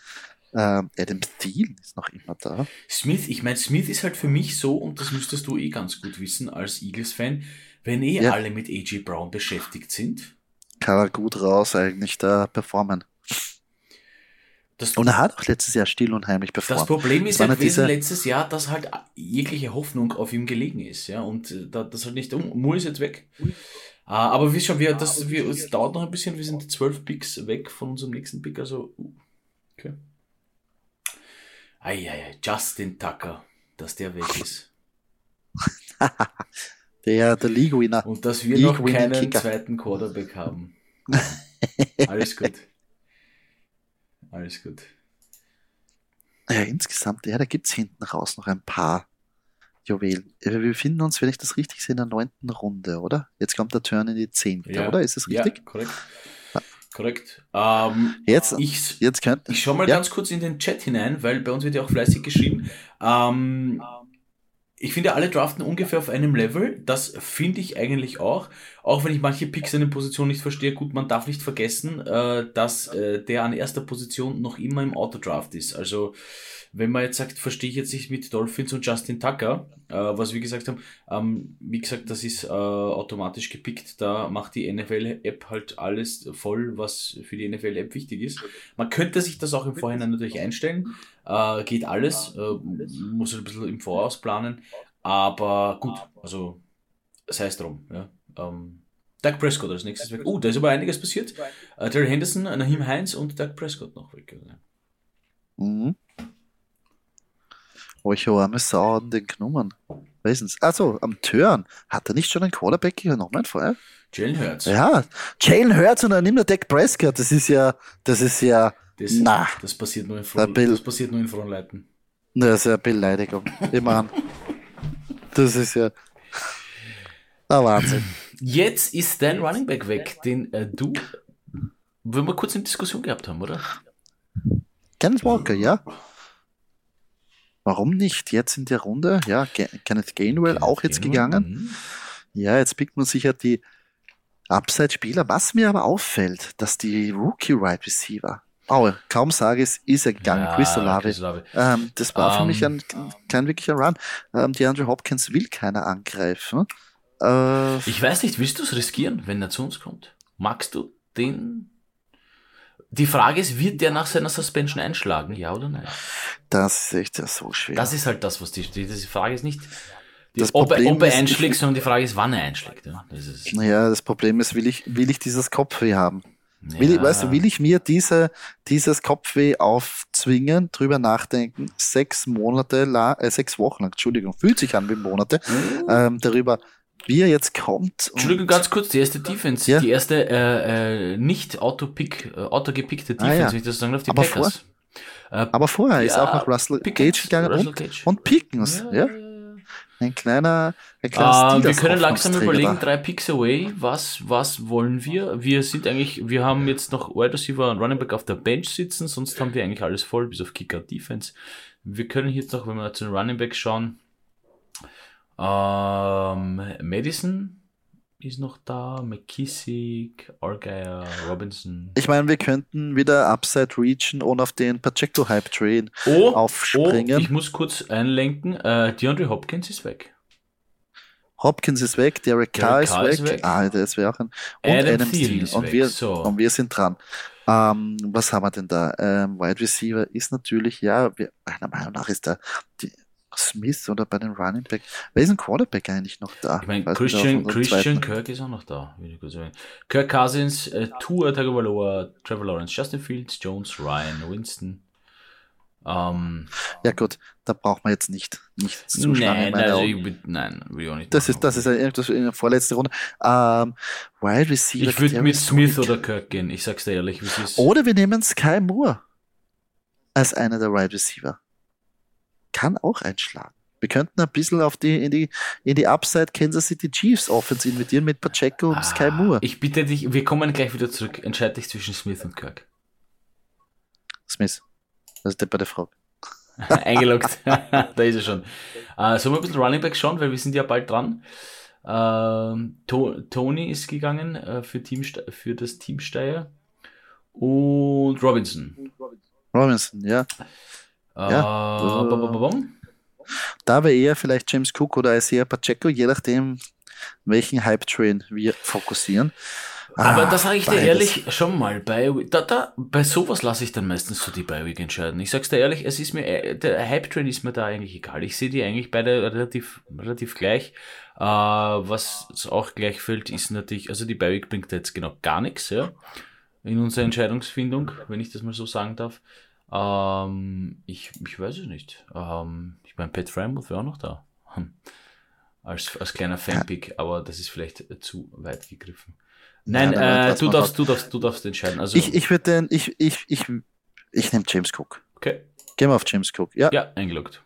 [SPEAKER 1] Ähm, Adam Thielen ist noch immer da.
[SPEAKER 2] Smith, ich meine, Smith ist halt für mich so, und das müsstest du eh ganz gut wissen als Eagles-Fan, wenn eh ja. alle mit AJ Brown beschäftigt sind.
[SPEAKER 1] Kann er gut raus eigentlich da performen. Das, und er hat auch letztes Jahr still und heimlich performt.
[SPEAKER 2] Das Problem ist halt gewesen letztes Jahr, dass halt jegliche Hoffnung auf ihm gelegen ist, ja, und äh, da, das halt nicht, um, Mu ist jetzt weg. Uh, aber wie schon, wir, das, wir, es dauert noch ein bisschen, wir sind zwölf Picks weg von unserem nächsten Pick, also, uh, okay. Eieiei, Justin Tucker, dass der weg ist. *laughs*
[SPEAKER 1] der, der League-Winner.
[SPEAKER 2] Und dass wir League noch keinen Kicker. zweiten Quarterback haben. *laughs* Alles gut. Alles gut.
[SPEAKER 1] Ja, insgesamt, ja, da gibt es hinten raus noch ein paar Juwelen. Wir befinden uns, wenn ich das richtig sehe, in der neunten Runde, oder? Jetzt kommt der Turn in die zehnte, ja. oder? Ist das richtig?
[SPEAKER 2] Ja, korrekt. Ja. Korrekt. Ähm,
[SPEAKER 1] jetzt, ich, jetzt könnt,
[SPEAKER 2] ich schau mal ja. ganz kurz in den Chat hinein, weil bei uns wird ja auch fleißig geschrieben. Ähm, ich finde, alle draften ungefähr auf einem Level. Das finde ich eigentlich auch. Auch wenn ich manche Picks in der Position nicht verstehe. Gut, man darf nicht vergessen, äh, dass äh, der an erster Position noch immer im Autodraft ist. Also wenn man jetzt sagt, verstehe ich jetzt nicht mit Dolphins und Justin Tucker, äh, was wir gesagt haben, ähm, wie gesagt, das ist äh, automatisch gepickt, da macht die NFL-App halt alles voll, was für die NFL-App wichtig ist. Man könnte sich das auch im Vorhinein natürlich einstellen, äh, geht alles, äh, muss ein bisschen im Voraus planen, aber gut, also sei es drum. Ja. Ähm, Doug Prescott als nächstes weg. Oh, da ist aber einiges passiert. Äh, Terry Henderson, Nahim Heinz und Doug Prescott noch weg.
[SPEAKER 1] Mhm. Oh, ich habe einmal Sau an den genommen. Weißen's. Also, am Turn. Hat er nicht schon einen Quarterback genommen vorher?
[SPEAKER 2] Jalen Hurts.
[SPEAKER 1] Ja, Jalen Hurts und dann nimmt er Dak Prescott. Das ist ja, das ist ja,
[SPEAKER 2] das, na. Das passiert nur in Front, das passiert nur in Frontleiten.
[SPEAKER 1] Das ist ja Beleidigung. ich meine, das ist ja, der Wahnsinn.
[SPEAKER 2] Jetzt ist dein Running Back weg, den äh, du, wenn wir kurz eine Diskussion gehabt haben, oder?
[SPEAKER 1] Kenneth Walker, ja. Warum nicht? Jetzt in der Runde, ja, Kenneth Gainwell Kenneth auch jetzt Gainwell, gegangen. Mh. Ja, jetzt pickt man sich ja die Upside-Spieler. Was mir aber auffällt, dass die Rookie-Wide Receiver, oh, kaum sage es, ist er gegangen, ja, Chris Olave. Ähm, das war um, für mich ein, kein wirklicher Run. Ähm, die Andrew Hopkins will keiner angreifen.
[SPEAKER 2] Äh, ich weiß nicht, willst du es riskieren, wenn er zu uns kommt? Magst du den die Frage ist, wird der nach seiner Suspension einschlagen, ja oder nein?
[SPEAKER 1] Das ist echt so schwer.
[SPEAKER 2] Das ist halt das, was die, die, die Frage ist nicht, die, ob, er, ob er einschlägt, sondern die Frage ist, wann er einschlägt. Ja,
[SPEAKER 1] das ist naja, das Problem ist, will ich, will ich dieses Kopfweh haben? Ja. Will ich, weißt du, will ich mir diese, dieses Kopfweh aufzwingen, drüber nachdenken, sechs Monate lang, äh, sechs Wochen lang, Entschuldigung, fühlt sich an wie Monate, mhm. ähm, darüber wie er jetzt kommt.
[SPEAKER 2] Entschuldigung, ganz kurz, die erste Defense, ja? die erste äh, äh, nicht Auto-Pick, äh, autogepickte Defense, ah, ja. wenn ich das sagen darf, die
[SPEAKER 1] aber Packers. Vor, äh, aber vorher ja, ist auch noch Russell Pickens, Gage gegangen Russell und, Gage. und Pickens, ja. Ein kleiner, ein
[SPEAKER 2] kleiner uh, Wir können langsam überlegen, drei Picks away, was, was wollen wir? Wir sind eigentlich, wir haben jetzt noch Wide Receiver und Running Back auf der Bench sitzen, sonst haben wir eigentlich alles voll, bis auf Kicker Defense. Wir können jetzt noch, wenn wir zu den Running Backs schauen, ähm, Madison ist noch da, McKissick, Argyle, Robinson.
[SPEAKER 1] Ich meine, wir könnten wieder Upside reachen und auf den Pacheco Hype Train oh, aufspringen.
[SPEAKER 2] Oh, ich muss kurz einlenken, äh, DeAndre Hopkins ist weg.
[SPEAKER 1] Hopkins ist weg, Derek Carr, ist, weg. ist, weg. Ah, der ist weg. Und Adam, Adam Thielen und, weg. wir, so. und wir sind dran. Ähm, was haben wir denn da? Ähm, Wide Receiver ist natürlich, ja, wir, meiner Meinung nach ist da die, Smith oder bei den Running Back. Wer ist ein Quarterback eigentlich noch da?
[SPEAKER 2] Ich meine, Christian, Christian Kirk ist auch noch da. Kirk Cousins, äh, Tua Tagovailoa, Trevor Lawrence, Justin Fields, Jones, Ryan, Winston. Ähm,
[SPEAKER 1] ja gut, da braucht man jetzt nicht nichts
[SPEAKER 2] zu nein, also ich, nein, will ich auch nicht.
[SPEAKER 1] Das ist das ist irgendwas in der vorletzten Runde. Ähm, Wide Receiver.
[SPEAKER 2] Ich würde mit Smith oder Kirk gehen. Ich sag's dir ehrlich.
[SPEAKER 1] Oder wir nehmen Sky Moore als einer der Wide Receiver kann auch einschlagen. Wir könnten ein bisschen auf die, in die, in die Upside Kansas City Chiefs Offense investieren mit Pacheco und ah, Sky Moore.
[SPEAKER 2] Ich bitte dich, wir kommen gleich wieder zurück. Entscheide dich zwischen Smith und Kirk.
[SPEAKER 1] Smith. Das ist der bei der Frage. *laughs*
[SPEAKER 2] Eingeloggt. *laughs* da ist er schon. Uh, sollen wir ein bisschen Running Back schauen, weil wir sind ja bald dran. Uh, to Tony ist gegangen uh, für, Team, für das Team Steyr. Und Robinson.
[SPEAKER 1] Robinson, ja. Ja. Äh, da wäre eher vielleicht James Cook oder Isaiah Pacheco, je nachdem, welchen Hype-Train wir fokussieren.
[SPEAKER 2] Aber ah, da sage ich dir ehrlich, schon mal, bei, da, da, bei sowas lasse ich dann meistens so die Bi-Week entscheiden. Ich sag's dir ehrlich, es ist mir, äh, der Hype-Train ist mir da eigentlich egal. Ich sehe die eigentlich beide relativ, relativ gleich. Uh, was auch gleich fällt, ist natürlich, also die Bi-Week bringt jetzt genau gar nichts, ja, in unserer Entscheidungsfindung, wenn ich das mal so sagen darf. Ähm, ich, ich weiß es nicht. Ähm, ich meine, Pat Framouth wäre auch noch da. Hm. Als, als kleiner Fanpick, aber das ist vielleicht zu weit gegriffen. Nein, ja, äh, du, darfst, du, darfst, du darfst entscheiden. Also,
[SPEAKER 1] ich ich würde den, ich, ich, ich, ich nehme James Cook.
[SPEAKER 2] Okay.
[SPEAKER 1] Gehen wir auf James Cook. Ja,
[SPEAKER 2] ja eingeloggt.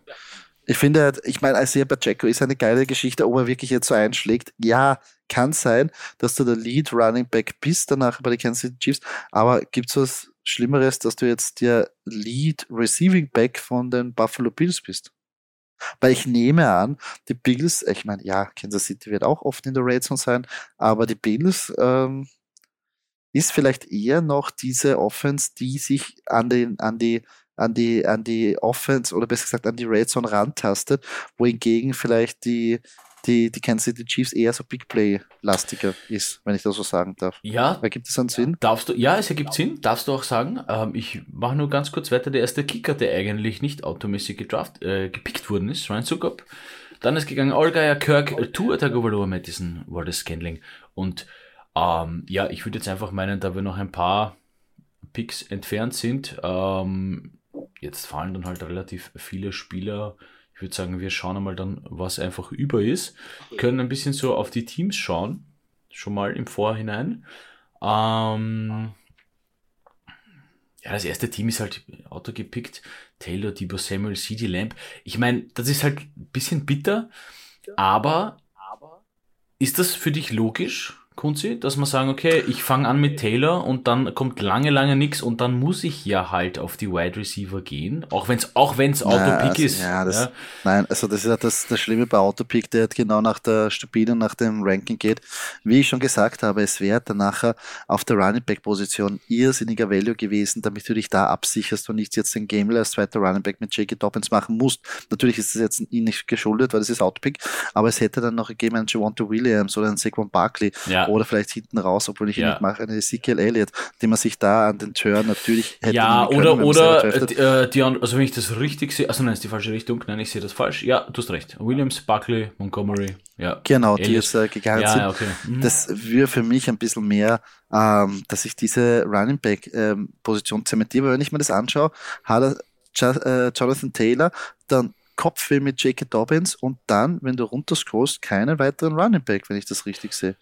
[SPEAKER 1] Ich finde, ich meine, Isaiah Pacheco ist eine geile Geschichte, ob er wirklich jetzt so einschlägt. Ja, kann sein, dass du der Lead Running Back bist danach bei den Kansas City Chiefs, aber gibt es was Schlimmeres, dass du jetzt der Lead Receiving Back von den Buffalo Bills bist. Weil ich nehme an, die Bills, ich meine, ja, Kansas City wird auch oft in der Red Zone sein, aber die Bills ähm, ist vielleicht eher noch diese Offense, die sich an den, an die, an die, an die Offense oder besser gesagt an die Red Zone rantastet, wohingegen vielleicht die, die, die Kansas City Chiefs eher so Big Play-lastiger ist, wenn ich das so sagen darf.
[SPEAKER 2] Ja.
[SPEAKER 1] Ergibt es einen Sinn?
[SPEAKER 2] Darfst du, ja, es ergibt Sinn, darfst du auch sagen. Ähm, ich mache nur ganz kurz weiter. Der erste Kicker, der eigentlich nicht automäßig gedraft, äh, gepickt worden ist, Ryan Zuckop. Dann ist gegangen Olga Kirk, Tour Tagovailoa Madison war das Scanling. Und ähm, ja, ich würde jetzt einfach meinen, da wir noch ein paar Picks entfernt sind, ähm, jetzt fallen dann halt relativ viele Spieler würde sagen, wir schauen einmal dann, was einfach über ist. Können ein bisschen so auf die Teams schauen. Schon mal im Vorhinein. Ähm, ja, das erste Team ist halt Auto gepickt. Taylor, Debo Samuel, CD Lamp. Ich meine, das ist halt ein bisschen bitter, aber ist das für dich logisch, Kunzi, dass man sagen, okay, ich fange an mit Taylor und dann kommt lange, lange nichts und dann muss ich ja halt auf die Wide Receiver gehen, auch wenn es auch wenn's Autopick
[SPEAKER 1] also,
[SPEAKER 2] ist.
[SPEAKER 1] Ja, das, ja. Nein, also das ist ja das, das Schlimme bei Autopick, der halt genau nach der Stupide nach dem Ranking geht. Wie ich schon gesagt habe, es wäre dann nachher auf der Running Back Position irrsinniger Value gewesen, damit du dich da absicherst und nicht jetzt den Gamel als zweiter Running Back mit J.K. Dobbins machen musst. Natürlich ist das jetzt ihn nicht geschuldet, weil das ist Autopick, aber es hätte dann noch gegeben einen Javonte Williams oder einen Saquon Barkley, ja oder vielleicht hinten raus, obwohl ich ihn nicht mache, eine Ezekiel Elliott, die man sich da an den Turn natürlich
[SPEAKER 2] hätte Ja, oder, können, oder, äh, die, also wenn ich das richtig sehe, also nein, ist die falsche Richtung, nein, ich sehe das falsch. Ja, du hast recht. Williams, Buckley, Montgomery, ja.
[SPEAKER 1] Genau, Elliott. die jetzt äh, gegangen ja, sind. Okay. Mhm. Das wäre für mich ein bisschen mehr, ähm, dass ich diese Running Back ähm, Position zementiere, weil wenn ich mir das anschaue, hat er äh, Jonathan Taylor, dann Kopfweh mit J.K. Dobbins und dann, wenn du runterscrollst, keinen weiteren Running Back, wenn ich das richtig sehe.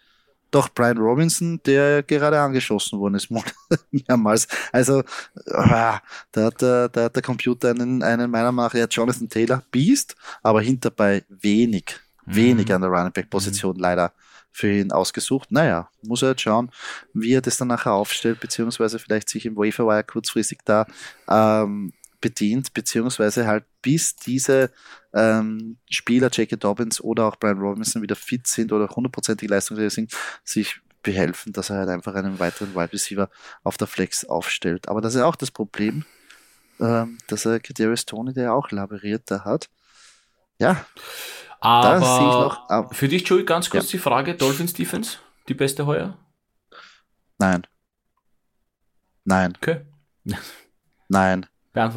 [SPEAKER 1] Doch Brian Robinson, der gerade angeschossen worden ist, *laughs* mehrmals. Also, äh, da hat der, da hat der Computer einen, einen meiner Meinung nach, Jonathan Taylor, Beast, aber hinterbei wenig, mhm. wenig an der Running Back Position mhm. leider für ihn ausgesucht. Naja, muss er jetzt schauen, wie er das dann nachher aufstellt, beziehungsweise vielleicht sich im Waferwire kurzfristig da ähm, bedient, beziehungsweise halt bis diese ähm, Spieler, J.K. Dobbins oder auch Brian Robinson wieder fit sind oder hundertprozentig leistungsfähig sind, sich behelfen, dass er halt einfach einen weiteren Wide Receiver auf der Flex aufstellt. Aber das ist auch das Problem, ähm, dass er Kadarius Tony, der auch laboriert da hat. Ja.
[SPEAKER 2] Aber noch, ab, für dich, Joey, ganz kurz ja. die Frage, Dolphins Defense, die beste heuer?
[SPEAKER 1] Nein. Nein.
[SPEAKER 2] Okay.
[SPEAKER 1] Nein.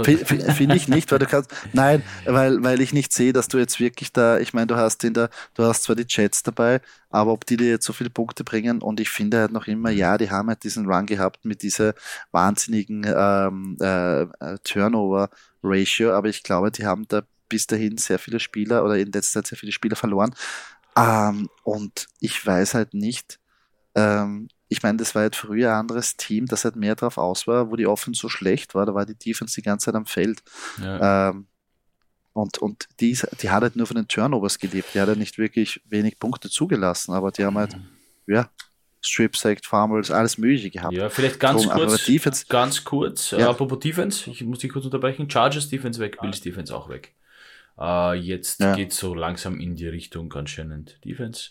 [SPEAKER 1] Finde ich nicht, weil du kannst, nein, weil, weil ich nicht sehe, dass du jetzt wirklich da, ich meine, du hast in der, du hast zwar die Chats dabei, aber ob die dir jetzt so viele Punkte bringen und ich finde halt noch immer, ja, die haben halt diesen Run gehabt mit dieser wahnsinnigen ähm, äh, Turnover-Ratio, aber ich glaube, die haben da bis dahin sehr viele Spieler oder in letzter Zeit sehr viele Spieler verloren. Ähm, und ich weiß halt nicht, ähm, ich meine, das war halt früher ein anderes Team, das halt mehr drauf aus war, wo die Offense so schlecht war, da war die Defense die ganze Zeit am Feld. Ja. Ähm, und, und die, die hat halt nur von den Turnovers gelebt. Die hat halt nicht wirklich wenig Punkte zugelassen, aber die haben halt, mhm. ja, Strip Sacked, Farmers, alles Mögliche gehabt.
[SPEAKER 2] Ja, vielleicht ganz Drum, kurz, Defense, ganz kurz, ja. apropos Defense, ich muss dich kurz unterbrechen, Chargers Defense weg, Bills Defense auch weg. Uh, jetzt ja. geht so langsam in die Richtung anscheinend Defense.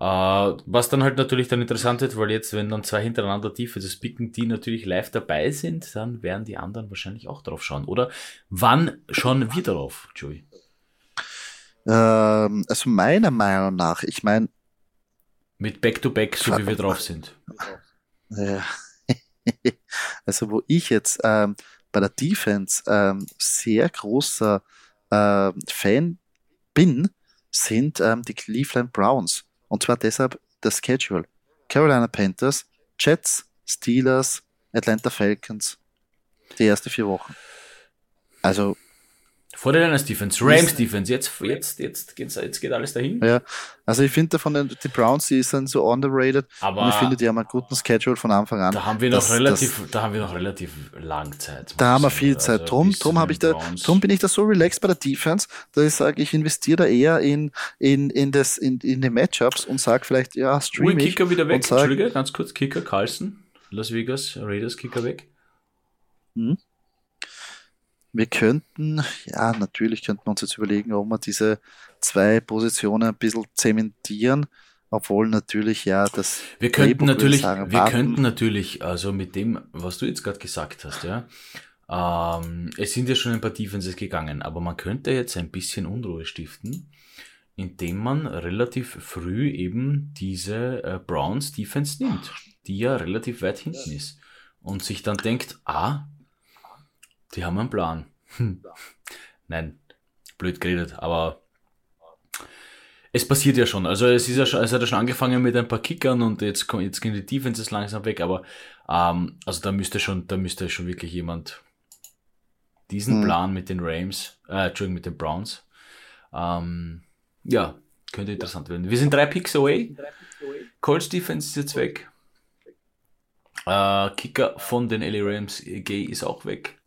[SPEAKER 2] Uh, was dann halt natürlich dann interessant wird, weil jetzt, wenn dann zwei hintereinander Defenses picken, die natürlich live dabei sind, dann werden die anderen wahrscheinlich auch drauf schauen. Oder wann schauen wir darauf, Joey?
[SPEAKER 1] Ähm, also meiner Meinung nach, ich meine.
[SPEAKER 2] Mit Back-to-Back, -back, so wie wir drauf sind. *laughs* *laughs*
[SPEAKER 1] also wo ich jetzt ähm, bei der Defense ähm, sehr großer äh, Fan bin, sind ähm, die Cleveland Browns. Und zwar deshalb das Schedule. Carolina Panthers, Jets, Steelers, Atlanta Falcons. Die erste vier Wochen. Also.
[SPEAKER 2] Vor der Defense, Rams Defense, jetzt, jetzt, jetzt, geht's, jetzt geht alles dahin.
[SPEAKER 1] Ja, also ich finde von den die Browns, die sind so underrated.
[SPEAKER 2] Aber
[SPEAKER 1] und ich finde, die haben einen guten Schedule von Anfang an.
[SPEAKER 2] Da haben wir noch das, relativ, das, da haben wir noch relativ lang Zeit.
[SPEAKER 1] Da haben wir viel Zeit. Also drum, drum habe ich da, drum bin ich da so relaxed bei der Defense, dass ich sage, ich investiere da eher in, in, in das, in, in die Matchups und sage vielleicht, ja,
[SPEAKER 2] stream ich. Kicker wieder weg, sag, Entschuldige, ganz kurz, Kicker, Carlson, Las Vegas, Raiders Kicker weg.
[SPEAKER 1] Hm? Wir könnten, ja, natürlich könnten wir uns jetzt überlegen, ob wir diese zwei Positionen ein bisschen zementieren, obwohl natürlich ja das.
[SPEAKER 2] Wir könnten natürlich, sagen, wir könnten natürlich, also mit dem, was du jetzt gerade gesagt hast, ja, ähm, es sind ja schon ein paar Defenses gegangen, aber man könnte jetzt ein bisschen Unruhe stiften, indem man relativ früh eben diese äh, Browns Defense nimmt, die ja relativ weit hinten ist und sich dann denkt, ah, die haben einen Plan. Hm. Nein, blöd geredet, aber es passiert ja schon. Also es ist ja schon, es hat ja schon angefangen mit ein paar Kickern und jetzt, jetzt gehen die Defenses langsam weg, aber ähm, also da müsste schon, da müsste schon wirklich jemand diesen mhm. Plan mit den Rams, äh, Entschuldigung, mit den Browns, ähm, ja, könnte interessant werden. Wir sind drei Picks away. Colts Defense ist jetzt weg. Äh, Kicker von den LA Rams, Gay ist auch weg.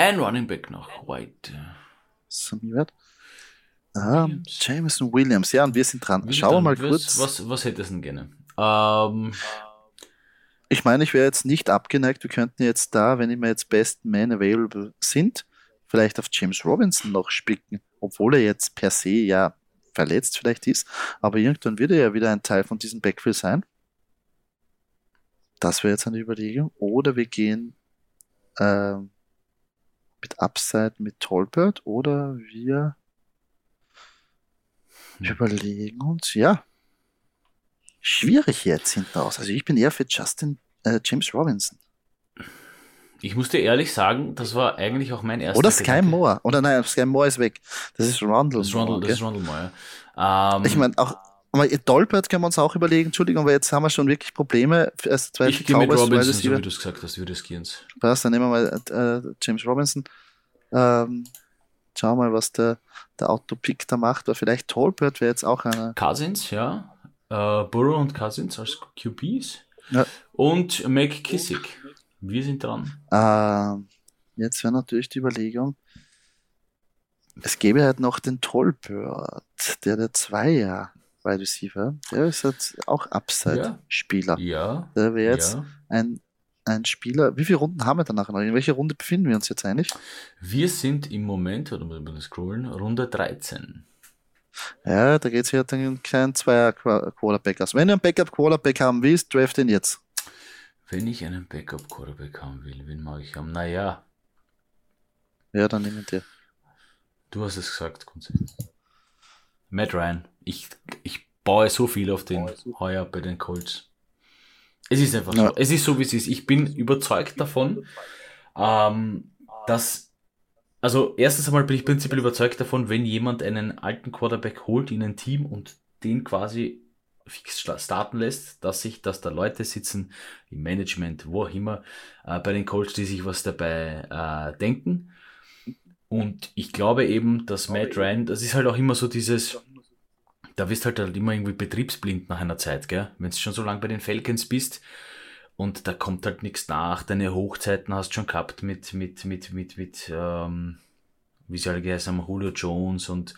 [SPEAKER 2] Ein Running Back noch, White.
[SPEAKER 1] Summiert. Ähm, Jameson Williams, ja, und wir sind dran. Wir Schauen wir mal kurz.
[SPEAKER 2] Was, was hättest du denn gerne? Ähm,
[SPEAKER 1] ich meine, ich wäre jetzt nicht abgeneigt. Wir könnten jetzt da, wenn immer jetzt Best Man Available sind, vielleicht auf James Robinson noch spicken, obwohl er jetzt per se ja verletzt vielleicht ist, aber irgendwann wird er ja wieder ein Teil von diesem Backfield sein. Das wäre jetzt eine Überlegung. Oder wir gehen äh, mit Upside mit Tolbert oder wir hm. überlegen uns, ja, schwierig jetzt hinten raus. Also ich bin eher für Justin äh, James Robinson.
[SPEAKER 2] Ich muss dir ehrlich sagen, das war eigentlich auch mein erster.
[SPEAKER 1] Oder Sky Gedanke. Moore. Oder nein, Sky Moore ist weg. Das ist Rundle.
[SPEAKER 2] Das ist Rundle, das ist Rundle Moore. Ähm,
[SPEAKER 1] ich meine, auch aber Dolpert können wir uns auch überlegen, Entschuldigung, aber jetzt haben wir schon wirklich Probleme.
[SPEAKER 2] Als zwei ich gehe mit Robinson, so wie du es gesagt hast, wir riskieren es.
[SPEAKER 1] Passt, dann nehmen wir mal äh, James Robinson. Ähm, schauen wir mal, was der, der Autopick da macht. Oder vielleicht Tolbert wäre jetzt auch einer.
[SPEAKER 2] Cousins, ja. Äh, Burrow und Cousins als QBs. Ja. Und McKissick. Wir sind dran.
[SPEAKER 1] Äh, jetzt wäre natürlich die Überlegung, es gäbe halt noch den Tolbert, der der Zweier Wide Receiver, der ist jetzt auch Upside-Spieler.
[SPEAKER 2] Ja. ja.
[SPEAKER 1] Der wäre jetzt ja. ein, ein Spieler. Wie viele Runden haben wir danach noch? In welcher Runde befinden wir uns jetzt eigentlich?
[SPEAKER 2] Wir sind im Moment, oder muss ich scrollen, Runde 13.
[SPEAKER 1] Ja, da geht es ja dann einen kleinen Zweier-Quarterback aus. Wenn du einen Backup-Quarterback haben willst, draft ihn jetzt.
[SPEAKER 2] Wenn ich einen Backup-Quarterback haben will, wen mag ich haben? Naja.
[SPEAKER 1] Ja, dann nehmen wir.
[SPEAKER 2] Du hast es gesagt, Kunze. Matt Ryan. Ich, ich baue so viel auf den heuer bei den Colts. Es ist einfach ja. so. Es ist so, wie es ist. Ich bin überzeugt davon, ähm, dass, also erstens einmal bin ich prinzipiell überzeugt davon, wenn jemand einen alten Quarterback holt in ein Team und den quasi fix starten lässt, dass sich, dass da Leute sitzen im Management, wo auch immer, äh, bei den Colts, die sich was dabei äh, denken. Und ich glaube eben, dass Matt Ryan, das ist halt auch immer so dieses, da wirst halt halt immer irgendwie betriebsblind nach einer Zeit, gell? Wenn du schon so lange bei den Falcons bist und da kommt halt nichts nach, deine Hochzeiten hast du schon gehabt mit, mit, mit, mit, mit, ähm, wie soll ich heißen, Julio Jones und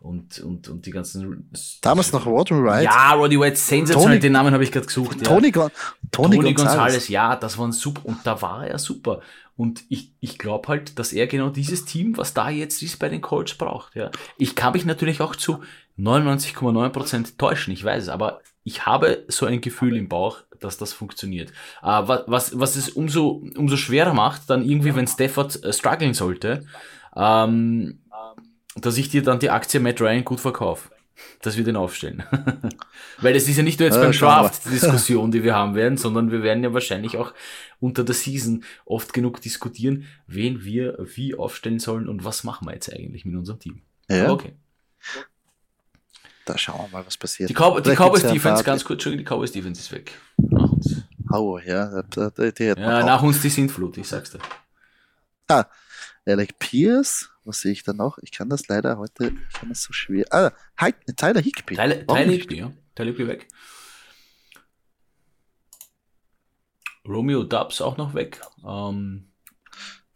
[SPEAKER 2] und, und, und die ganzen.
[SPEAKER 1] Damals noch Roddy White.
[SPEAKER 2] Ja, Roddy White, sensationell, den Namen habe ich gerade gesucht. Ja.
[SPEAKER 1] Tony, Tony,
[SPEAKER 2] Tony Gonzalez. Gonzalez, ja, das war ein super, und da war er super. Und ich, ich glaube halt, dass er genau dieses Team, was da jetzt ist, bei den Colts braucht. Ja. Ich kann mich natürlich auch zu 99,9% täuschen, ich weiß es, aber ich habe so ein Gefühl im Bauch, dass das funktioniert. Äh, was, was es umso, umso schwerer macht, dann irgendwie, wenn Stafford äh, strugglen sollte, ähm, dass ich dir dann die Aktie Matt Ryan gut verkaufe. Dass wir den aufstellen. *laughs* Weil es ist ja nicht nur jetzt beim Draft die Diskussion, die wir haben werden, sondern wir werden ja wahrscheinlich auch unter der Season oft genug diskutieren, wen wir wie aufstellen sollen und was machen wir jetzt eigentlich mit unserem Team.
[SPEAKER 1] Ja. Okay. Da schauen wir mal, was passiert.
[SPEAKER 2] Die, Cow die Cowboys Defense, ganz kurz, Entschuldigung, die Cowboys Defense ist weg.
[SPEAKER 1] Nach uns. Oh, ja. Die,
[SPEAKER 2] die ja, nach uns die Sintflut, ich sag's dir.
[SPEAKER 1] Ah, Alec Pierce was sehe ich da noch? Ich kann das leider heute, ich kann das so schwer. Ah, Tyler Higby.
[SPEAKER 2] Tyler, Tyler Higby, ja. Tyler Higby weg. Romeo Dubs auch noch weg. Ähm,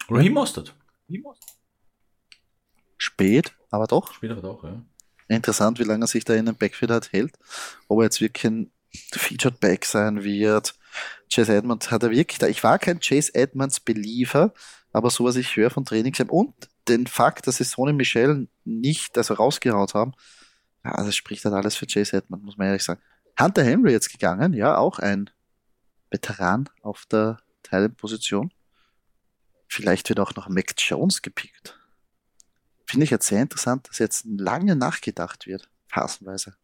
[SPEAKER 2] Raheem Mostert.
[SPEAKER 1] Spät, aber doch.
[SPEAKER 2] Spät, aber doch, ja.
[SPEAKER 1] Interessant, wie lange er sich da in den Backfield hat, hält. Ob er jetzt wirklich ein Featured Back sein wird. Chase Edmonds hat er wirklich da. Ich war kein Chase Edmonds Believer, aber so was ich höre von Trainings und den Fakt, dass sie Sony Michel nicht also rausgehaut haben, ja, das spricht dann alles für Chase Edmund, muss man ehrlich sagen. Hunter Henry jetzt gegangen, ja, auch ein Veteran auf der Teilenposition. Vielleicht wird auch noch Mac Jones gepickt. Finde ich jetzt sehr interessant, dass jetzt lange nachgedacht wird, phasenweise.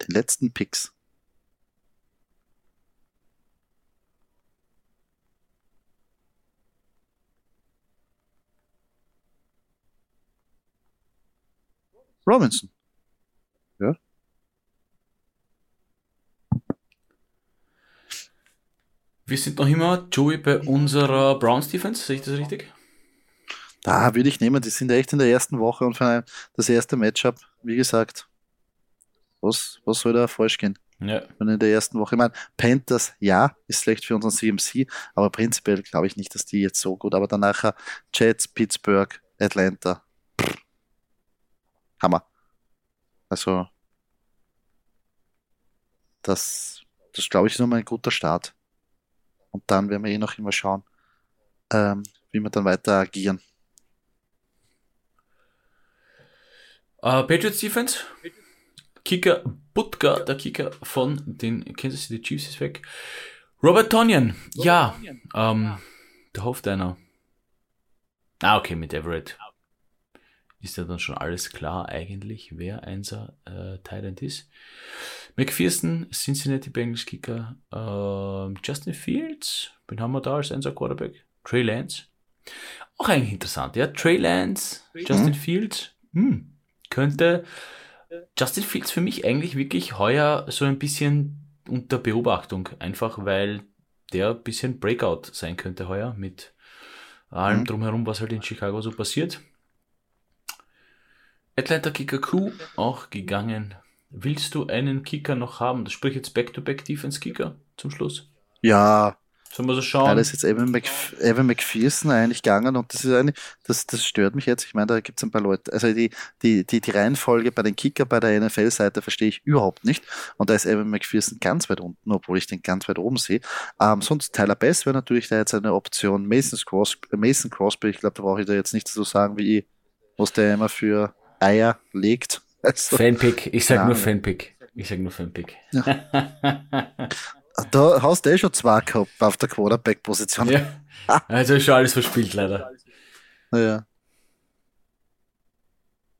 [SPEAKER 1] Den letzten Picks. Robinson. Ja.
[SPEAKER 2] Wir sind noch immer, Joey, bei unserer Browns Defense, sehe ich das richtig?
[SPEAKER 1] Da würde ich nehmen, die sind echt in der ersten Woche und für das erste Matchup, wie gesagt, was, was soll da falsch gehen?
[SPEAKER 2] Ja.
[SPEAKER 1] Wenn in der ersten Woche, ich meine, Panthers, ja, ist schlecht für unseren CMC, aber prinzipiell glaube ich nicht, dass die jetzt so gut, aber danach Jets, Pittsburgh, Atlanta, Hammer. Also, das, das glaube ich, ist nochmal ein guter Start. Und dann werden wir eh noch immer schauen, ähm, wie wir dann weiter agieren.
[SPEAKER 2] Uh, Patriots Defense. Kicker Butka, der Kicker von den Kansas City Chiefs ist weg. Robert Tonyan, ja, ähm, der hofft einer. Ah, okay, mit Everett ist ja dann schon alles klar eigentlich, wer einser äh, Thailand ist. McPherson, Cincinnati Bengals Kicker, äh, Justin Fields, wen haben wir da als einser Quarterback? Trey Lance. Auch eigentlich interessant, ja. Trey Lance, Justin mhm. Fields, hm, könnte Justin Fields für mich eigentlich wirklich heuer so ein bisschen unter Beobachtung, einfach weil der ein bisschen Breakout sein könnte heuer mit allem mhm. drumherum, was halt in Chicago so passiert. Atlanta Kicker Q auch gegangen. Willst du einen Kicker noch haben? Das spricht jetzt Back-to-Back Defense Kicker zum Schluss.
[SPEAKER 1] Ja,
[SPEAKER 2] Sollen wir so schauen?
[SPEAKER 1] Ja, das ist jetzt Evan, Mcf Evan McPherson eigentlich gegangen und das ist eigentlich, das, das stört mich jetzt. Ich meine, da gibt es ein paar Leute. Also die, die, die, die Reihenfolge bei den Kicker bei der NFL-Seite verstehe ich überhaupt nicht. Und da ist Evan McPherson ganz weit unten, obwohl ich den ganz weit oben sehe. Ähm, sonst Tyler Bass wäre natürlich da jetzt eine Option. Mason Crosby, Mason Crosby ich glaube, da brauche ich da jetzt nicht so sagen, wie ich, was der immer für Eier legt. *laughs*
[SPEAKER 2] Also, Fanpick, ich sag ja, nur Fanpick. Ich sag nur Fanpick. Ja. *laughs*
[SPEAKER 1] Da hast du eh schon zwei gehabt auf der Quarterback-Position.
[SPEAKER 2] Ja. Also ist schon alles verspielt, leider.
[SPEAKER 1] Ja.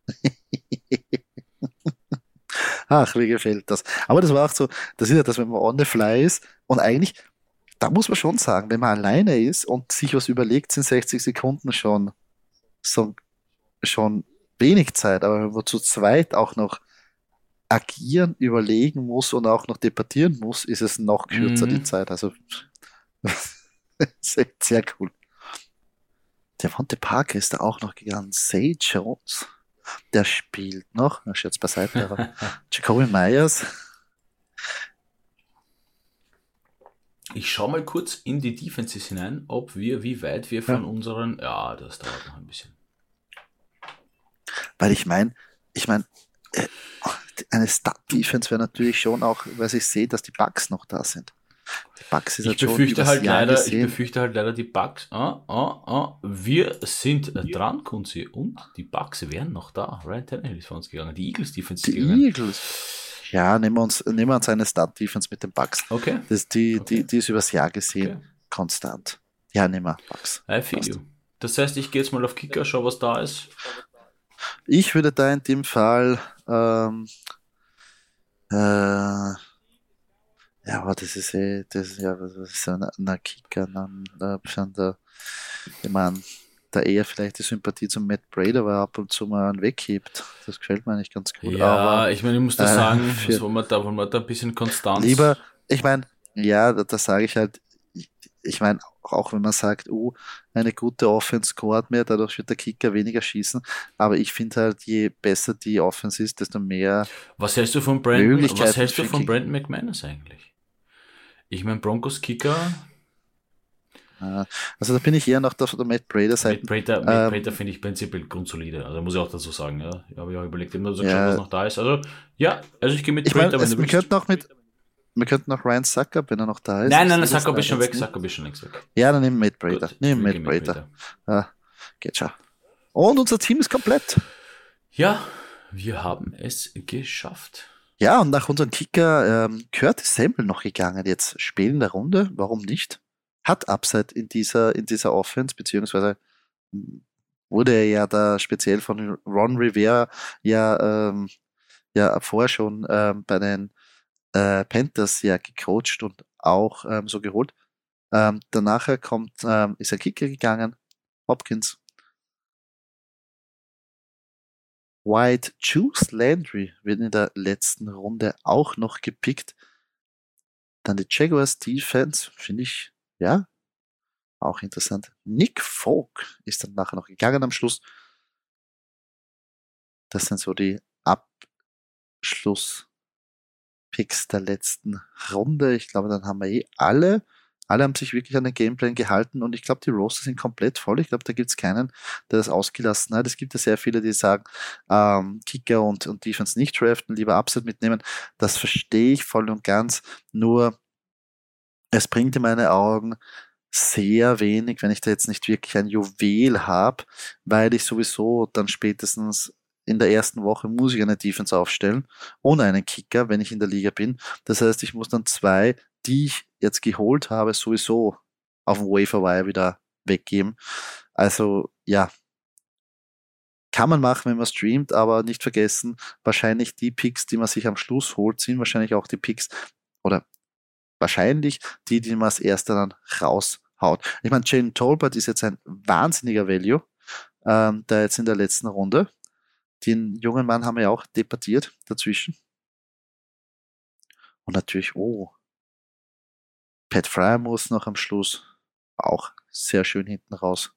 [SPEAKER 1] *laughs* Ach, wie gefällt das. Aber das war auch so, das ist ja das, wenn man on the fly ist und eigentlich, da muss man schon sagen, wenn man alleine ist und sich was überlegt, sind 60 Sekunden schon, so, schon wenig Zeit, aber wenn man zu zweit auch noch agieren, überlegen muss und auch noch debattieren muss, ist es noch kürzer mhm. die Zeit. Also *laughs* sehr cool. Der Monte Parker ist da auch noch gegangen. Say Jones, der spielt noch. Na, jetzt beiseite, aber *laughs* Jacoby Myers.
[SPEAKER 2] Ich schaue mal kurz in die Defenses hinein, ob wir, wie weit wir von ja. unseren. Ja, das dauert noch ein bisschen.
[SPEAKER 1] Weil ich meine, ich meine, äh, eine Stat-Defense wäre natürlich schon auch, weil ich sehe, dass die Bugs noch da sind.
[SPEAKER 2] Die Bugs ist ich halt befürchte halt leider, Ich befürchte halt leider die Bugs. Ah, ah, ah. Wir sind ja. dran, Kunzi, und die Bugs wären noch da. Ryan Tannehill ist von uns gegangen. Die Eagles Defense
[SPEAKER 1] die gegangen. Eagles. Ja, nehmen wir uns, nehmen wir uns eine Stat-Defense mit den Bugs.
[SPEAKER 2] Okay.
[SPEAKER 1] Das, die, okay. die, die ist übers Jahr gesehen okay. konstant. Ja, nehmen wir Bugs.
[SPEAKER 2] I feel you. Das heißt, ich gehe jetzt mal auf Kicker, schau, was da ist.
[SPEAKER 1] Ich würde da in dem Fall ähm, äh, ja, aber das ist eh, das ist ja, was ist ein, ein Kicker, ein, ein, der, ich meine, der eher vielleicht die Sympathie zum Matt Brady, aber ab und zu mal einen weghebt. Das gefällt mir eigentlich ganz gut.
[SPEAKER 2] Ja, aber, ich meine, ich muss da äh, sagen, für, wollen wir da, wollen wir da ein bisschen Konstanz.
[SPEAKER 1] Lieber, ich meine, ja, da, da sage ich halt, ich meine, auch wenn man sagt, oh, eine gute Offense scored mehr, dadurch wird der Kicker weniger schießen. Aber ich finde halt, je besser die Offense ist, desto mehr.
[SPEAKER 2] Was hältst du von Brandon, was hältst du von Brandon McManus eigentlich? Ich meine, Broncos Kicker.
[SPEAKER 1] Also da bin ich eher noch der, der Matt Prater Seite.
[SPEAKER 2] Matt Prater, Matt Prater ähm, finde ich prinzipiell grundsolide. Also muss ich auch dazu sagen, ja. Ich habe ja überlegt, immer so ja. was noch da ist. Also ja, also ich gehe mit
[SPEAKER 1] ich Prater. Mein, es, wir könnten auch mit, wir könnten noch Ryan Sucker, wenn er noch da ist.
[SPEAKER 2] Nein, nein, Sucker ist schon weg, Sucker ist schon längst weg.
[SPEAKER 1] Ja, dann nehmen wir Matt Brader. Nehmen Matt Brader. Ja, geht schon. Und unser Team ist komplett.
[SPEAKER 2] Ja, wir haben es geschafft.
[SPEAKER 1] Ja, und nach unserem Kicker ähm, Curtis Samuel noch gegangen, jetzt spielen der Runde, warum nicht? Hat Upside in dieser, in dieser Offense, beziehungsweise wurde er ja da speziell von Ron Rivera ja, ähm, ja vorher schon ähm, bei den äh, Panthers ja gecoacht und auch ähm, so geholt. Ähm, danach kommt, ähm, ist er Kicker gegangen, Hopkins. White Juice Landry wird in der letzten Runde auch noch gepickt. Dann die Jaguars Defense, finde ich, ja, auch interessant. Nick Folk ist dann nachher noch gegangen am Schluss. Das sind so die Abschluss Picks der letzten Runde. Ich glaube, dann haben wir eh alle. Alle haben sich wirklich an den Gameplan gehalten und ich glaube, die Roster sind komplett voll. Ich glaube, da gibt es keinen, der das ausgelassen hat. Es gibt ja sehr viele, die sagen, ähm, Kicker und, und Defense nicht draften, lieber Upset mitnehmen. Das verstehe ich voll und ganz. Nur es bringt in meine Augen sehr wenig, wenn ich da jetzt nicht wirklich ein Juwel habe, weil ich sowieso dann spätestens in der ersten Woche muss ich eine Defense aufstellen, ohne einen Kicker, wenn ich in der Liga bin. Das heißt, ich muss dann zwei, die ich jetzt geholt habe, sowieso auf dem Waferwire wieder weggeben. Also ja, kann man machen, wenn man streamt, aber nicht vergessen, wahrscheinlich die Picks, die man sich am Schluss holt, sind wahrscheinlich auch die Picks oder wahrscheinlich die, die man als erster dann raushaut. Ich meine, Jane Tolbert ist jetzt ein wahnsinniger Value, ähm, da jetzt in der letzten Runde. Den jungen Mann haben wir ja auch debattiert dazwischen. Und natürlich, oh, Pat Fryer muss noch am Schluss auch sehr schön hinten raus.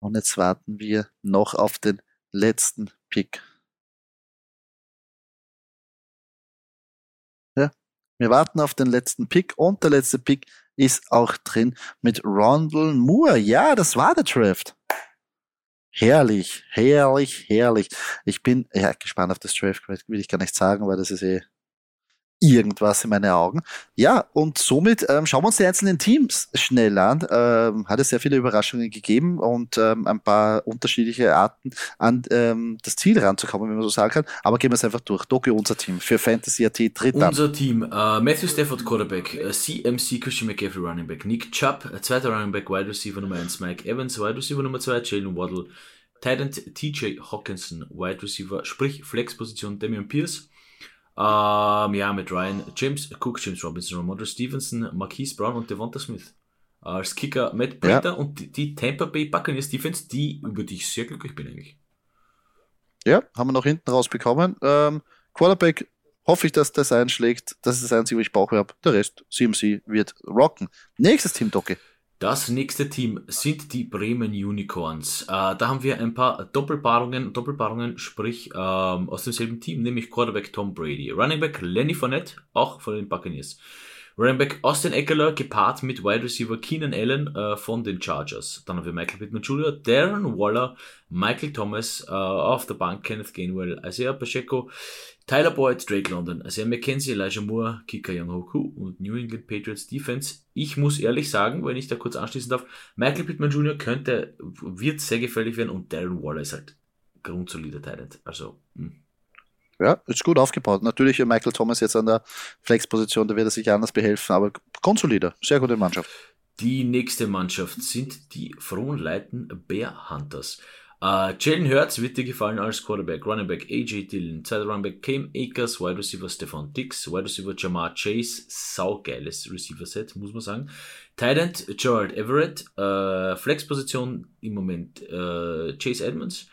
[SPEAKER 1] Und jetzt warten wir noch auf den letzten Pick. Ja, wir warten auf den letzten Pick und der letzte Pick ist auch drin mit Rondell Moore. Ja, das war der Draft. Herrlich, herrlich, herrlich. Ich bin ja, gespannt auf das Draft, will ich gar nicht sagen, weil das ist eh irgendwas in meinen Augen. Ja, und somit ähm, schauen wir uns die einzelnen Teams schnell an. Ähm, hat es sehr viele Überraschungen gegeben und ähm, ein paar unterschiedliche Arten an ähm, das Ziel ranzukommen, wenn man so sagen kann. Aber gehen wir es einfach durch. Doki, unser Team für Fantasy AT
[SPEAKER 2] tritt Unser Team, äh, Matthew Stafford Quarterback, äh, CMC Christian McCaffrey Running Back, Nick Chubb, äh, zweiter Running Back, Wide Receiver Nummer 1, Mike Evans, Wide Receiver Nummer 2, Jalen Waddle, Titan TJ Hawkinson, Wide Receiver, sprich Flex-Position Damian Pierce, ähm, ja, mit Ryan James Cook, James Robinson, Ramondre Stevenson, Marquise Brown und Devonta Smith. Als Kicker Matt Breeder ja. und die, die Tampa Bay Buccaneers Defense, die, über die ich sehr glücklich bin eigentlich.
[SPEAKER 1] Ja, haben wir noch hinten rausbekommen. Ähm, Quarterback hoffe ich, dass das einschlägt. Das ist das Einzige, was ich brauche. Habe. Der Rest, CMC, wird rocken. Nächstes Team, Docke.
[SPEAKER 2] Das nächste Team sind die Bremen Unicorns. Äh, da haben wir ein paar Doppelpaarungen, Doppelpaarungen, sprich ähm, aus demselben Team, nämlich Quarterback Tom Brady, Running Back Lenny Fournette, auch von den Buccaneers. Running Back Austin Eckler gepaart mit Wide Receiver Keenan Allen äh, von den Chargers. Dann haben wir Michael Pittman Jr., Darren Waller, Michael Thomas äh, auf der Bank, Kenneth Gainwell, Isaiah Pacheco, Tyler Boyd, Drake London, Isaiah McKenzie, Elijah Moore, Kika Young Hoku und New England Patriots Defense. Ich muss ehrlich sagen, wenn ich da kurz anschließen darf, Michael Pittman Jr. könnte, wird sehr gefährlich werden und Darren Waller ist halt grundsolider Talent. Also, mh. Hm.
[SPEAKER 1] Ja, ist gut aufgebaut. Natürlich Michael Thomas jetzt an der Flexposition, da wird er sich anders behelfen, aber grundsolider, sehr gute Mannschaft.
[SPEAKER 2] Die nächste Mannschaft sind die Frohnleiten Bear Hunters. Uh, Jalen Hurts wird dir gefallen als Quarterback, Running Back AJ Dillon, zweiter Running Back Cam Akers, Wide Receiver Stefan Dix, Wide Receiver Jamar Chase, saugeiles Receiver-Set, muss man sagen. Tight End Gerald Everett, uh, Flex-Position im Moment uh, Chase Edmonds.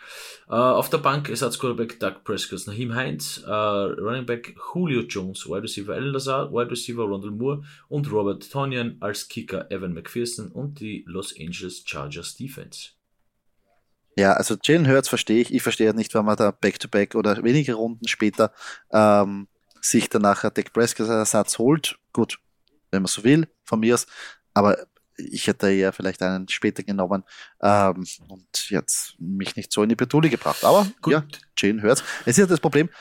[SPEAKER 2] auf der Bank Ersatz-Quarterback Doug Prescott, Naheem Heinz, Running Back Julio Jones, Wide Receiver Alan Lazar, Wide Receiver Rondell Moore und Robert Tonyan als Kicker Evan McPherson und die Los Angeles Chargers Defense.
[SPEAKER 1] Ja, also Jalen Hurts verstehe ich. Ich verstehe nicht, warum man da Back-to-Back -back oder wenige Runden später ähm, sich danach Dak Prescott Ersatz holt. Gut, wenn man so will, von mir aus. Aber ich hätte ja vielleicht einen später genommen ähm, und jetzt mich nicht so in die Bredouille gebracht. Aber Gut. ja, Jalen Hurts. Es ist ja das Problem,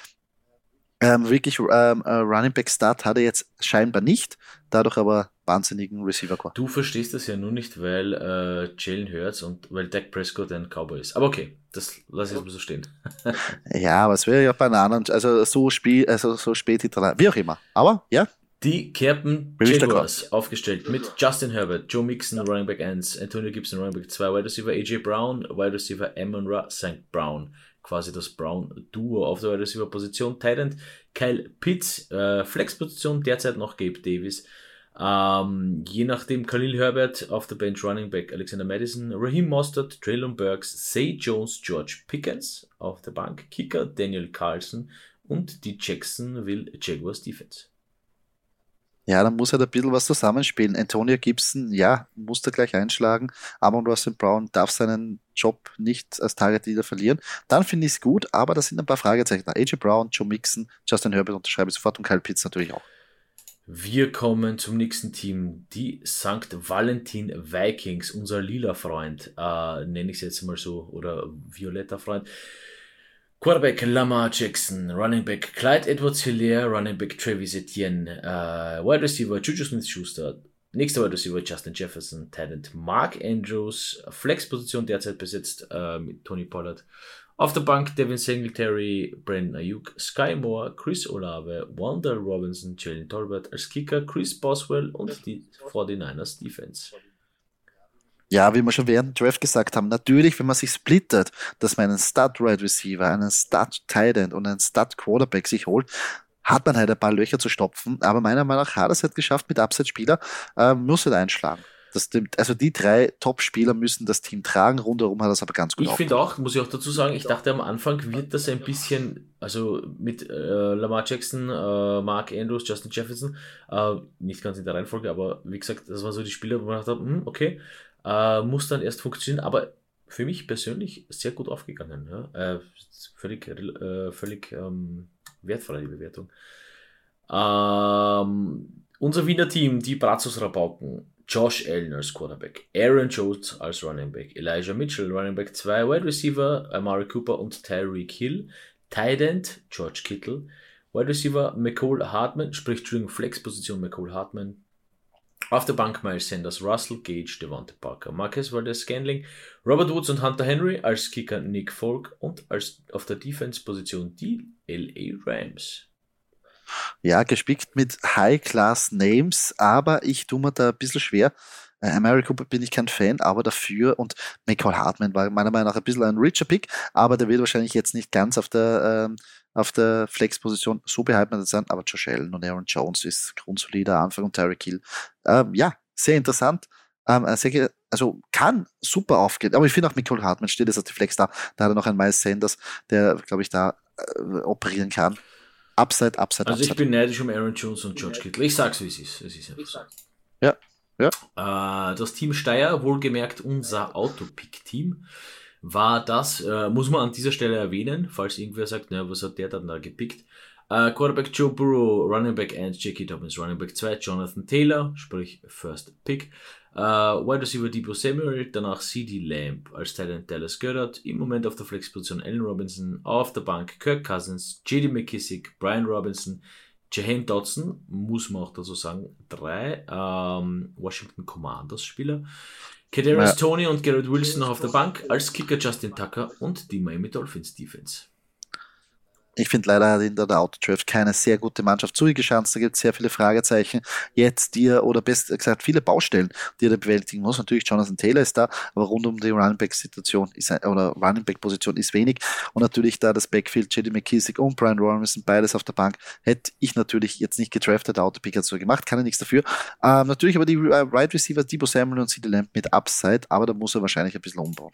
[SPEAKER 1] ähm, wirklich ähm, äh, Running Back Start hat er jetzt scheinbar nicht, dadurch aber wahnsinnigen Receiver Core.
[SPEAKER 2] Du verstehst das ja nur nicht, weil äh, Jalen Hurts und weil Dak Prescott ein Cowboy ist. Aber okay, das lasse ich jetzt mal so stehen. *laughs*
[SPEAKER 1] ja, aber es wäre ja bei einer anderen, also so, spiel, also so spät hinterher, wie auch immer. Aber ja.
[SPEAKER 2] Die Kerpen Jaguars aufgestellt mit Justin Herbert, Joe Mixon, Running Back 1, Antonio Gibson, Running Back 2, Wide Receiver AJ Brown, Wide Receiver Amon Ra St. Brown quasi das Brown-Duo auf der Receiver-Position. Titan Kyle Pitts, äh, Flex-Position, derzeit noch Gabe Davis. Ähm, je nachdem Khalil Herbert auf der Bench Running Back Alexander Madison, Raheem Mostert, Traylon Burks, Say Jones, George Pickens auf der Bank, Kicker Daniel Carlson und die Jacksonville Jaguars Defense.
[SPEAKER 1] Ja, dann muss halt ein bisschen was zusammenspielen. Antonio Gibson, ja, muss da gleich einschlagen, aber Russell Brown darf seinen Job nicht als Target Leader verlieren. Dann finde ich es gut, aber da sind ein paar Fragezeichen. AJ Brown, Joe Mixon, Justin Herbert unterschreibe ich sofort und Kyle Pitts natürlich auch.
[SPEAKER 2] Wir kommen zum nächsten Team, die St. Valentin Vikings, unser lila Freund, äh, nenne ich es jetzt mal so, oder violetter Freund. Quarterback Lamar Jackson, Running Back Clyde Edwards Hilaire, Running Back Travis Etienne, uh, Wide Receiver Juju Smith Schuster, nächster Wide Receiver Justin Jefferson, Talent Mark Andrews, Flex-Position derzeit besetzt uh, mit Tony Pollard. Auf der Bank Devin Singletary, Brandon Ayuk, Sky Moore, Chris Olave, Wanda Robinson, Jalen Tolbert als Kicker, Chris Boswell und die 49ers Defense
[SPEAKER 1] ja, wie wir schon während dem Draft gesagt haben, natürlich, wenn man sich splittet, dass man einen Stud-Right Receiver, einen Stud-Tight End und einen Stud-Quarterback sich holt, hat man halt ein paar Löcher zu stopfen. Aber meiner Meinung nach hat es halt geschafft mit Upside-Spieler, äh, muss halt einschlagen. Das, also die drei Top-Spieler müssen das Team tragen, rundherum hat das aber ganz gut
[SPEAKER 2] Ich finde auch, muss ich auch dazu sagen, ich dachte am Anfang wird das ein bisschen, also mit äh, Lamar Jackson, äh, Mark Andrews, Justin Jefferson, äh, nicht ganz in der Reihenfolge, aber wie gesagt, das waren so die Spieler, wo man dachte, hm, okay, äh, muss dann erst funktionieren, aber für mich persönlich sehr gut aufgegangen. Ja? Äh, völlig äh, völlig ähm, wertvoll die Bewertung. Ähm, unser Wiener Team, die Brazos Rabauken. Josh Allen als Quarterback, Aaron Jones als Running Back, Elijah Mitchell Running Back 2, Wide Receiver Amari Cooper und Tyreek Hill, Tight End George Kittle, Wide Receiver McCole Hartman, sprich Entschuldigung, Flex-Position McCole Hartman, auf der Bank Miles Sanders, Russell Gage, Devonta Parker, Marcus Valdez Scandling, Robert Woods und Hunter Henry, als Kicker Nick Folk und als auf der Defense-Position die LA Rams.
[SPEAKER 1] Ja, gespickt mit High-Class-Names, aber ich tue mir da ein bisschen schwer. Äh, America Cooper bin ich kein Fan, aber dafür und Michael Hartman war meiner Meinung nach ein bisschen ein richer Pick, aber der wird wahrscheinlich jetzt nicht ganz auf der ähm, auf der Flex-Position so beheimatet sein, aber Josh Allen und Aaron Jones ist grundsolider Anfang und Tyreek Hill. Ähm, ja, sehr interessant. Ähm, sehr, also kann super aufgehen, aber ich finde auch Nicole Hartmann steht jetzt auf die Flex da. Da hat er noch einen Miles Sanders, der, glaube ich, da äh, operieren kann. Upside, Upside,
[SPEAKER 2] Also
[SPEAKER 1] upside.
[SPEAKER 2] ich bin neidisch um Aaron Jones und George Kittle. Ich sag's, wie es ist. Es ist einfach.
[SPEAKER 1] Ja, ja.
[SPEAKER 2] Äh, das Team Steyr, wohlgemerkt unser Autopick-Team, war das, äh, muss man an dieser Stelle erwähnen, falls irgendwer sagt, na, was hat der dann da gepickt? Äh, Quarterback Joe Burrow, Running Back 1, Jackie Dobbins, Running Back 2, Jonathan Taylor, sprich First Pick. Äh, Wide Receiver Debo Samuel, danach CD Lamb als Talent Dallas Goddard, im Moment auf der Flexposition Allen Robinson, auf der Bank Kirk Cousins, JD McKissick, Brian Robinson, Jahan Dodson, muss man auch dazu sagen, drei ähm, Washington Commanders Spieler. Kadarius ja. Tony und Garrett Wilson noch auf der Bank, als Kicker Justin Tucker und die Miami Dolphins Defense.
[SPEAKER 1] Ich finde leider hat in der Autodraft keine sehr gute Mannschaft zugeschanzt. Da gibt es sehr viele Fragezeichen. Jetzt dir oder besser gesagt viele Baustellen, die er bewältigen muss. Natürlich Jonathan Taylor ist da, aber rund um die Running Back Situation ist oder Running Back Position ist wenig. Und natürlich da das Backfield J.D. McKissick und Brian Robinson beides auf der Bank hätte ich natürlich jetzt nicht gedraftet. Der Autopick hat so gemacht, kann er nichts dafür. Ähm, natürlich aber die äh, Right Receiver Debo Samuel und CD Lamb mit Upside, aber da muss er wahrscheinlich ein bisschen umbauen.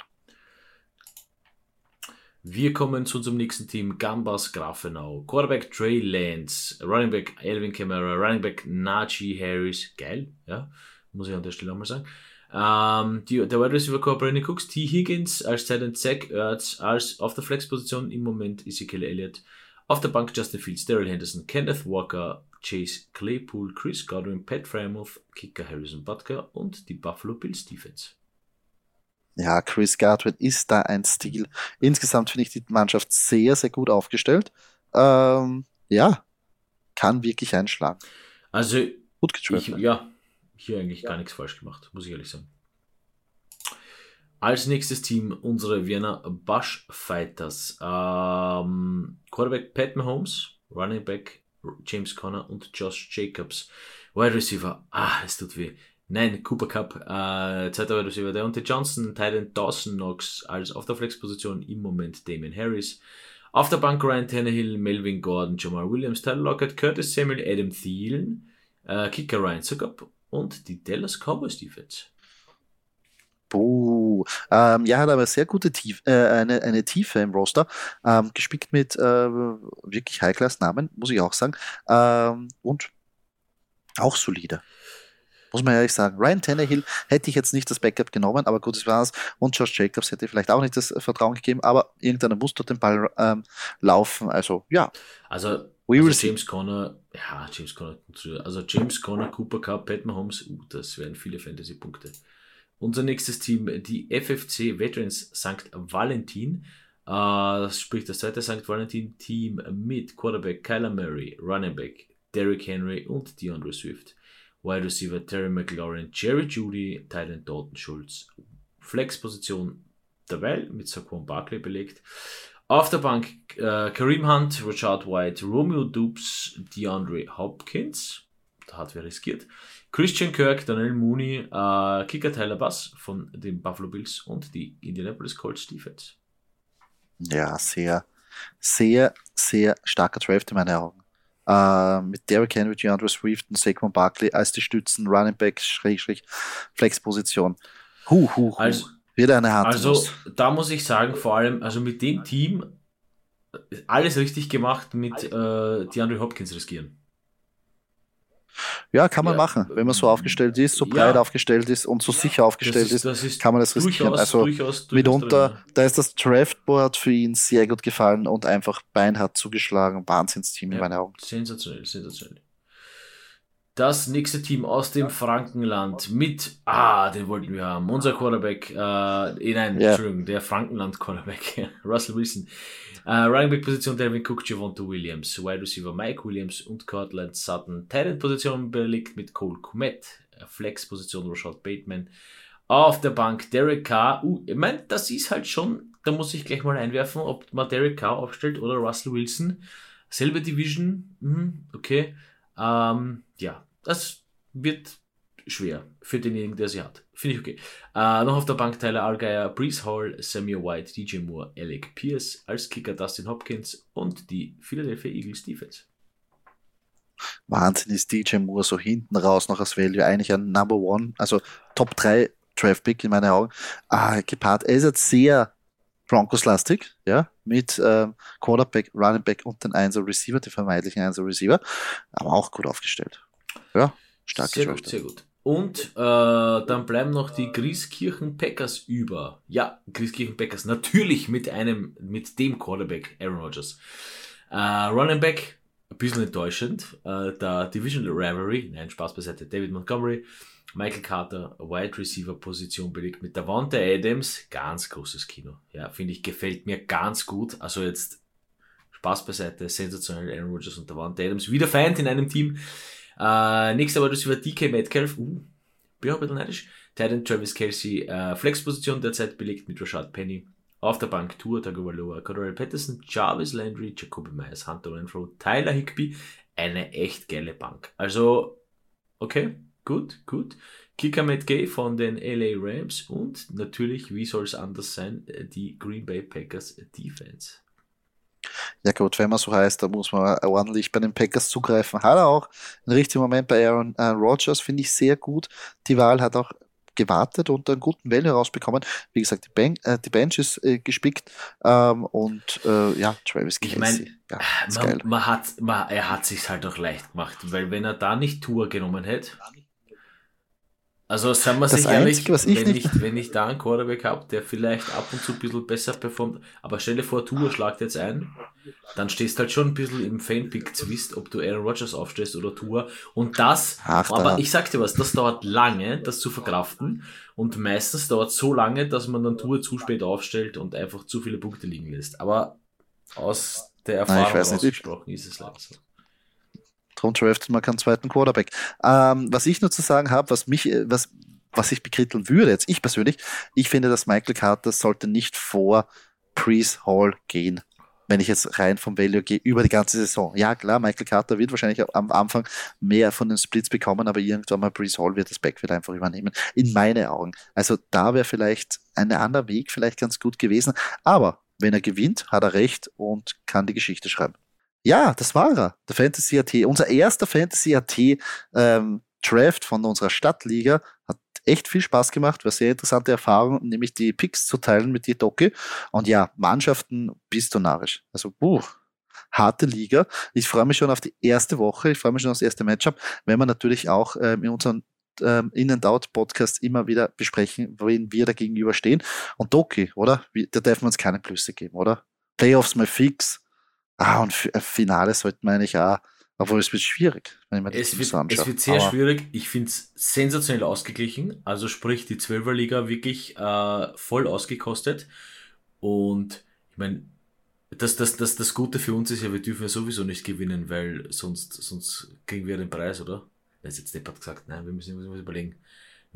[SPEAKER 2] Wir kommen zu unserem nächsten Team, Gambas Grafenau. Quarterback Trey Lance, Running Back Elvin Kamara, Running Back Najee Harris, geil, ja, muss ich an der Stelle auch mal sagen. Ähm, die, der Wide Receiver Core Brandon Cooks, T. Higgins als Titan Zach Ertz, als auf der Flexposition im Moment Ezekiel Elliott, auf der Bank Justin Fields, Daryl Henderson, Kenneth Walker, Chase Claypool, Chris Godwin, Pat Frymuth, Kicker Harrison Butker und die Buffalo Bills Defense
[SPEAKER 1] ja, Chris Godwin ist da ein Stil. Insgesamt finde ich die Mannschaft sehr, sehr gut aufgestellt. Ähm, ja, kann wirklich einschlagen.
[SPEAKER 2] Also, gut ich, ja, hier eigentlich ja. gar nichts falsch gemacht, muss ich ehrlich sagen. Als nächstes Team unsere Vienna Bush Fighters. Ähm, Quarterback Pat Mahomes, Running Back James Conner und Josh Jacobs. Wide Receiver, ah, es tut weh. Nein, Cooper Cup, äh, Wide Receiver. Und Johnson, Titan Dawson Knox als auf der Flexposition im Moment Damien Harris. Auf der Bank Ryan Tannehill, Melvin Gordon, Jamal Williams, Tyler Lockett, Curtis Samuel, Adam Thielen, äh, Kicker Ryan Zuckop und die Dallas Cowboys Defense.
[SPEAKER 1] Puh. Ähm, ja, hat aber sehr gute Tief, äh, eine, eine Tiefe im Roster, ähm, gespickt mit äh, wirklich High-Class-Namen, muss ich auch sagen. Ähm, und Auch solide. Muss man ehrlich sagen. Ryan Tannehill hätte ich jetzt nicht das Backup genommen, aber gut, das war's. Und Josh Jacobs hätte vielleicht auch nicht das Vertrauen gegeben, aber irgendeiner muss dort den Ball ähm, laufen. Also, ja.
[SPEAKER 2] Also, also James Conner, ja, James Conner, also James Conner, Cooper Cup, Pat Mahomes, uh, das wären viele Fantasy-Punkte. Unser nächstes Team, die FFC Veterans St. Valentin. Uh, das spricht das zweite St. Valentin-Team mit Quarterback Kyler Murray, Running Back Derrick Henry und DeAndre Swift. Wide Receiver Terry McLaurin, Jerry Judy, Titan Dalton Schulz. Flex-Position derweil mit Saquon Barkley belegt. Auf der Bank äh, Kareem Hunt, Richard White, Romeo Dupes, DeAndre Hopkins. Da hat wer riskiert. Christian Kirk, Daniel Mooney, äh, Kicker Tyler Bass von den Buffalo Bills und die Indianapolis Colts Defense.
[SPEAKER 1] Ja, sehr, sehr, sehr starker Draft in meinen Augen. Äh, mit Derrick Henry, DeAndre Swift und Saquon Barkley als die Stützen, Running Back, Schräg, Schräg, Flexposition. Huh, huh, huh.
[SPEAKER 2] Also,
[SPEAKER 1] Wieder eine Hand.
[SPEAKER 2] Also, da muss ich sagen, vor allem, also mit dem Team alles richtig gemacht mit äh, DeAndre Hopkins riskieren.
[SPEAKER 1] Ja, kann man ja, machen. Wenn man so aufgestellt ist, so breit ja, aufgestellt ist und so sicher aufgestellt ist, ist, kann man das riskieren. Durchaus, also durchaus, durchaus mitunter, drin, da ist das Draftboard für ihn sehr gut gefallen und einfach beinhart zugeschlagen. Wahnsinnsteam ja, in meinen Augen.
[SPEAKER 2] Sensationell, sensationell. Das nächste Team aus dem Frankenland mit, ah, den wollten wir haben, unser Quarterback, äh, eh, nein. Entschuldigung, der Frankenland-Quarterback, *laughs* Russell Wilson. Uh, Running Back Position Devin Cook, Javonto Williams, Wide Receiver Mike Williams und Cortland Sutton. Tight Position belegt mit Cole Komet, Flex Position Rashad Bateman. Auf der Bank Derek Carr. Uh, ich meine, das ist halt schon, da muss ich gleich mal einwerfen, ob man Derek Carr aufstellt oder Russell Wilson. Selbe Division, mhm, okay. Ähm, ja, das wird schwer für denjenigen, der sie hat. Finde ich okay. Äh, noch auf der Bank Tyler Allgeier, Breeze Hall, Samuel White, DJ Moore, Alec Pierce, als Kicker Dustin Hopkins und die Philadelphia Eagles Defense.
[SPEAKER 1] Wahnsinn ist DJ Moore so hinten raus noch als Value. Eigentlich ein Number One, also Top 3 Draft Pick in meinen Augen. Ah, gepaart. Er ist jetzt sehr Broncos-lastig, ja, mit ähm, Quarterback, Running Back und den 1 Receiver, den vermeintlichen 1 Receiver, aber auch gut aufgestellt. Ja, stark
[SPEAKER 2] Sehr gut, sehr gut. Und äh, dann bleiben noch die Grieskirchen Packers über. Ja, Grieskirchen Packers natürlich mit einem, mit dem Quarterback Aaron Rodgers. Äh, Running Back, ein bisschen enttäuschend. Äh, der Division Rivalry, nein, Spaß beiseite, David Montgomery, Michael Carter, Wide Receiver Position belegt mit Davante Adams, ganz großes Kino. Ja, finde ich, gefällt mir ganz gut. Also jetzt Spaß beiseite, sensationell Aaron Rodgers und Davante Adams, wieder Feind in einem Team. Äh, nächster war das über DK Metcalf. Uh, bin auch ein bisschen neidisch. Titan Travis Kelsey, äh, Flexposition derzeit belegt mit Rashad Penny. Auf der Bank Tour, Tagovailoa, Cordell Patterson, Jarvis Landry, Jacoby Myers, Hunter Renfro, Tyler Higby. Eine echt geile Bank. Also, okay, gut, gut. Kicker Matt Gay von den LA Rams und natürlich, wie soll es anders sein, die Green Bay Packers Defense.
[SPEAKER 1] Ja gut, wenn man so heißt, da muss man ordentlich bei den Packers zugreifen. Hat er auch einen richtigen Moment bei Aaron äh, Rodgers, finde ich sehr gut. Die Wahl hat auch gewartet und einen guten Welle rausbekommen. Wie gesagt, die, Bank, äh, die Bench ist äh, gespickt ähm, und äh, ja, Travis
[SPEAKER 2] Kelsey. Ich meine, ja, man, man, hat, man, er hat sich halt auch leicht gemacht, weil wenn er da nicht Tour genommen hätte, also sagen wir sich ehrlich, was ich wenn, nicht ich, wenn ich da einen Quarterback habe, der vielleicht ab und zu ein bisschen besser performt, aber stell dir vor, Tour schlagt jetzt ein, dann stehst du halt schon ein bisschen im Fanpick-Zwist, ob du Aaron Rodgers aufstellst oder Tour. Und das, Ach, aber da. ich sag dir was, das dauert lange, das zu verkraften. Und meistens dauert es so lange, dass man dann Tour zu spät aufstellt und einfach zu viele Punkte liegen lässt. Aber aus der Erfahrung Nein,
[SPEAKER 1] ausgesprochen ist es leider so. Darum draftet man keinen zweiten Quarterback. Ähm, was ich nur zu sagen habe, was mich, äh, was, was ich bekritteln würde, jetzt ich persönlich, ich finde, dass Michael Carter sollte nicht vor Priest Hall gehen. Wenn ich jetzt rein vom Value gehe, über die ganze Saison. Ja, klar, Michael Carter wird wahrscheinlich am Anfang mehr von den Splits bekommen, aber irgendwann mal Brees Hall wird das Backfield einfach übernehmen. In meine Augen. Also da wäre vielleicht ein anderer Weg vielleicht ganz gut gewesen. Aber wenn er gewinnt, hat er recht und kann die Geschichte schreiben. Ja, das war er, der Fantasy AT. Unser erster Fantasy AT ähm, Draft von unserer Stadtliga hat echt viel Spaß gemacht, war sehr interessante Erfahrung, nämlich die Picks zu teilen mit dir, Doki. Und ja, Mannschaften bist du narrisch. Also, buh, harte Liga. Ich freue mich schon auf die erste Woche, ich freue mich schon auf das erste Matchup, wenn wir natürlich auch ähm, in unserem ähm, In and Out Podcast immer wieder besprechen, wen wir da gegenüberstehen. Und Doki, oder? Da dürfen wir uns keine Plüsse geben, oder? Playoffs mal fix. Ah, und F Finale sollten wir eigentlich auch, obwohl es wird schwierig,
[SPEAKER 2] wenn ich mir das es wird, anschaue. Es wird sehr Aber schwierig. Ich finde es sensationell ausgeglichen. Also sprich, die 12er Liga wirklich äh, voll ausgekostet. Und ich meine, das, das, das, das Gute für uns ist ja, wir dürfen ja sowieso nicht gewinnen, weil sonst, sonst kriegen wir den Preis, oder? Das ist jetzt Deppert gesagt, nein, wir müssen, müssen überlegen.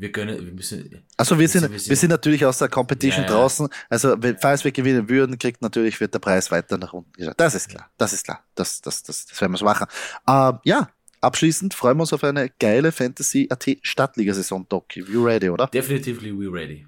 [SPEAKER 2] Wir können, wir müssen.
[SPEAKER 1] Also wir sind, wir sind, natürlich aus der Competition ja, ja. draußen. Also falls wir gewinnen würden, kriegt natürlich wird der Preis weiter nach unten geschaut. Das ist klar, das ist klar. Das, das, das, das werden wir so machen. Uh, ja, abschließend freuen wir uns auf eine geile Fantasy AT Stadtliga-Saison, Doc. You ready, oder?
[SPEAKER 2] Definitively we ready.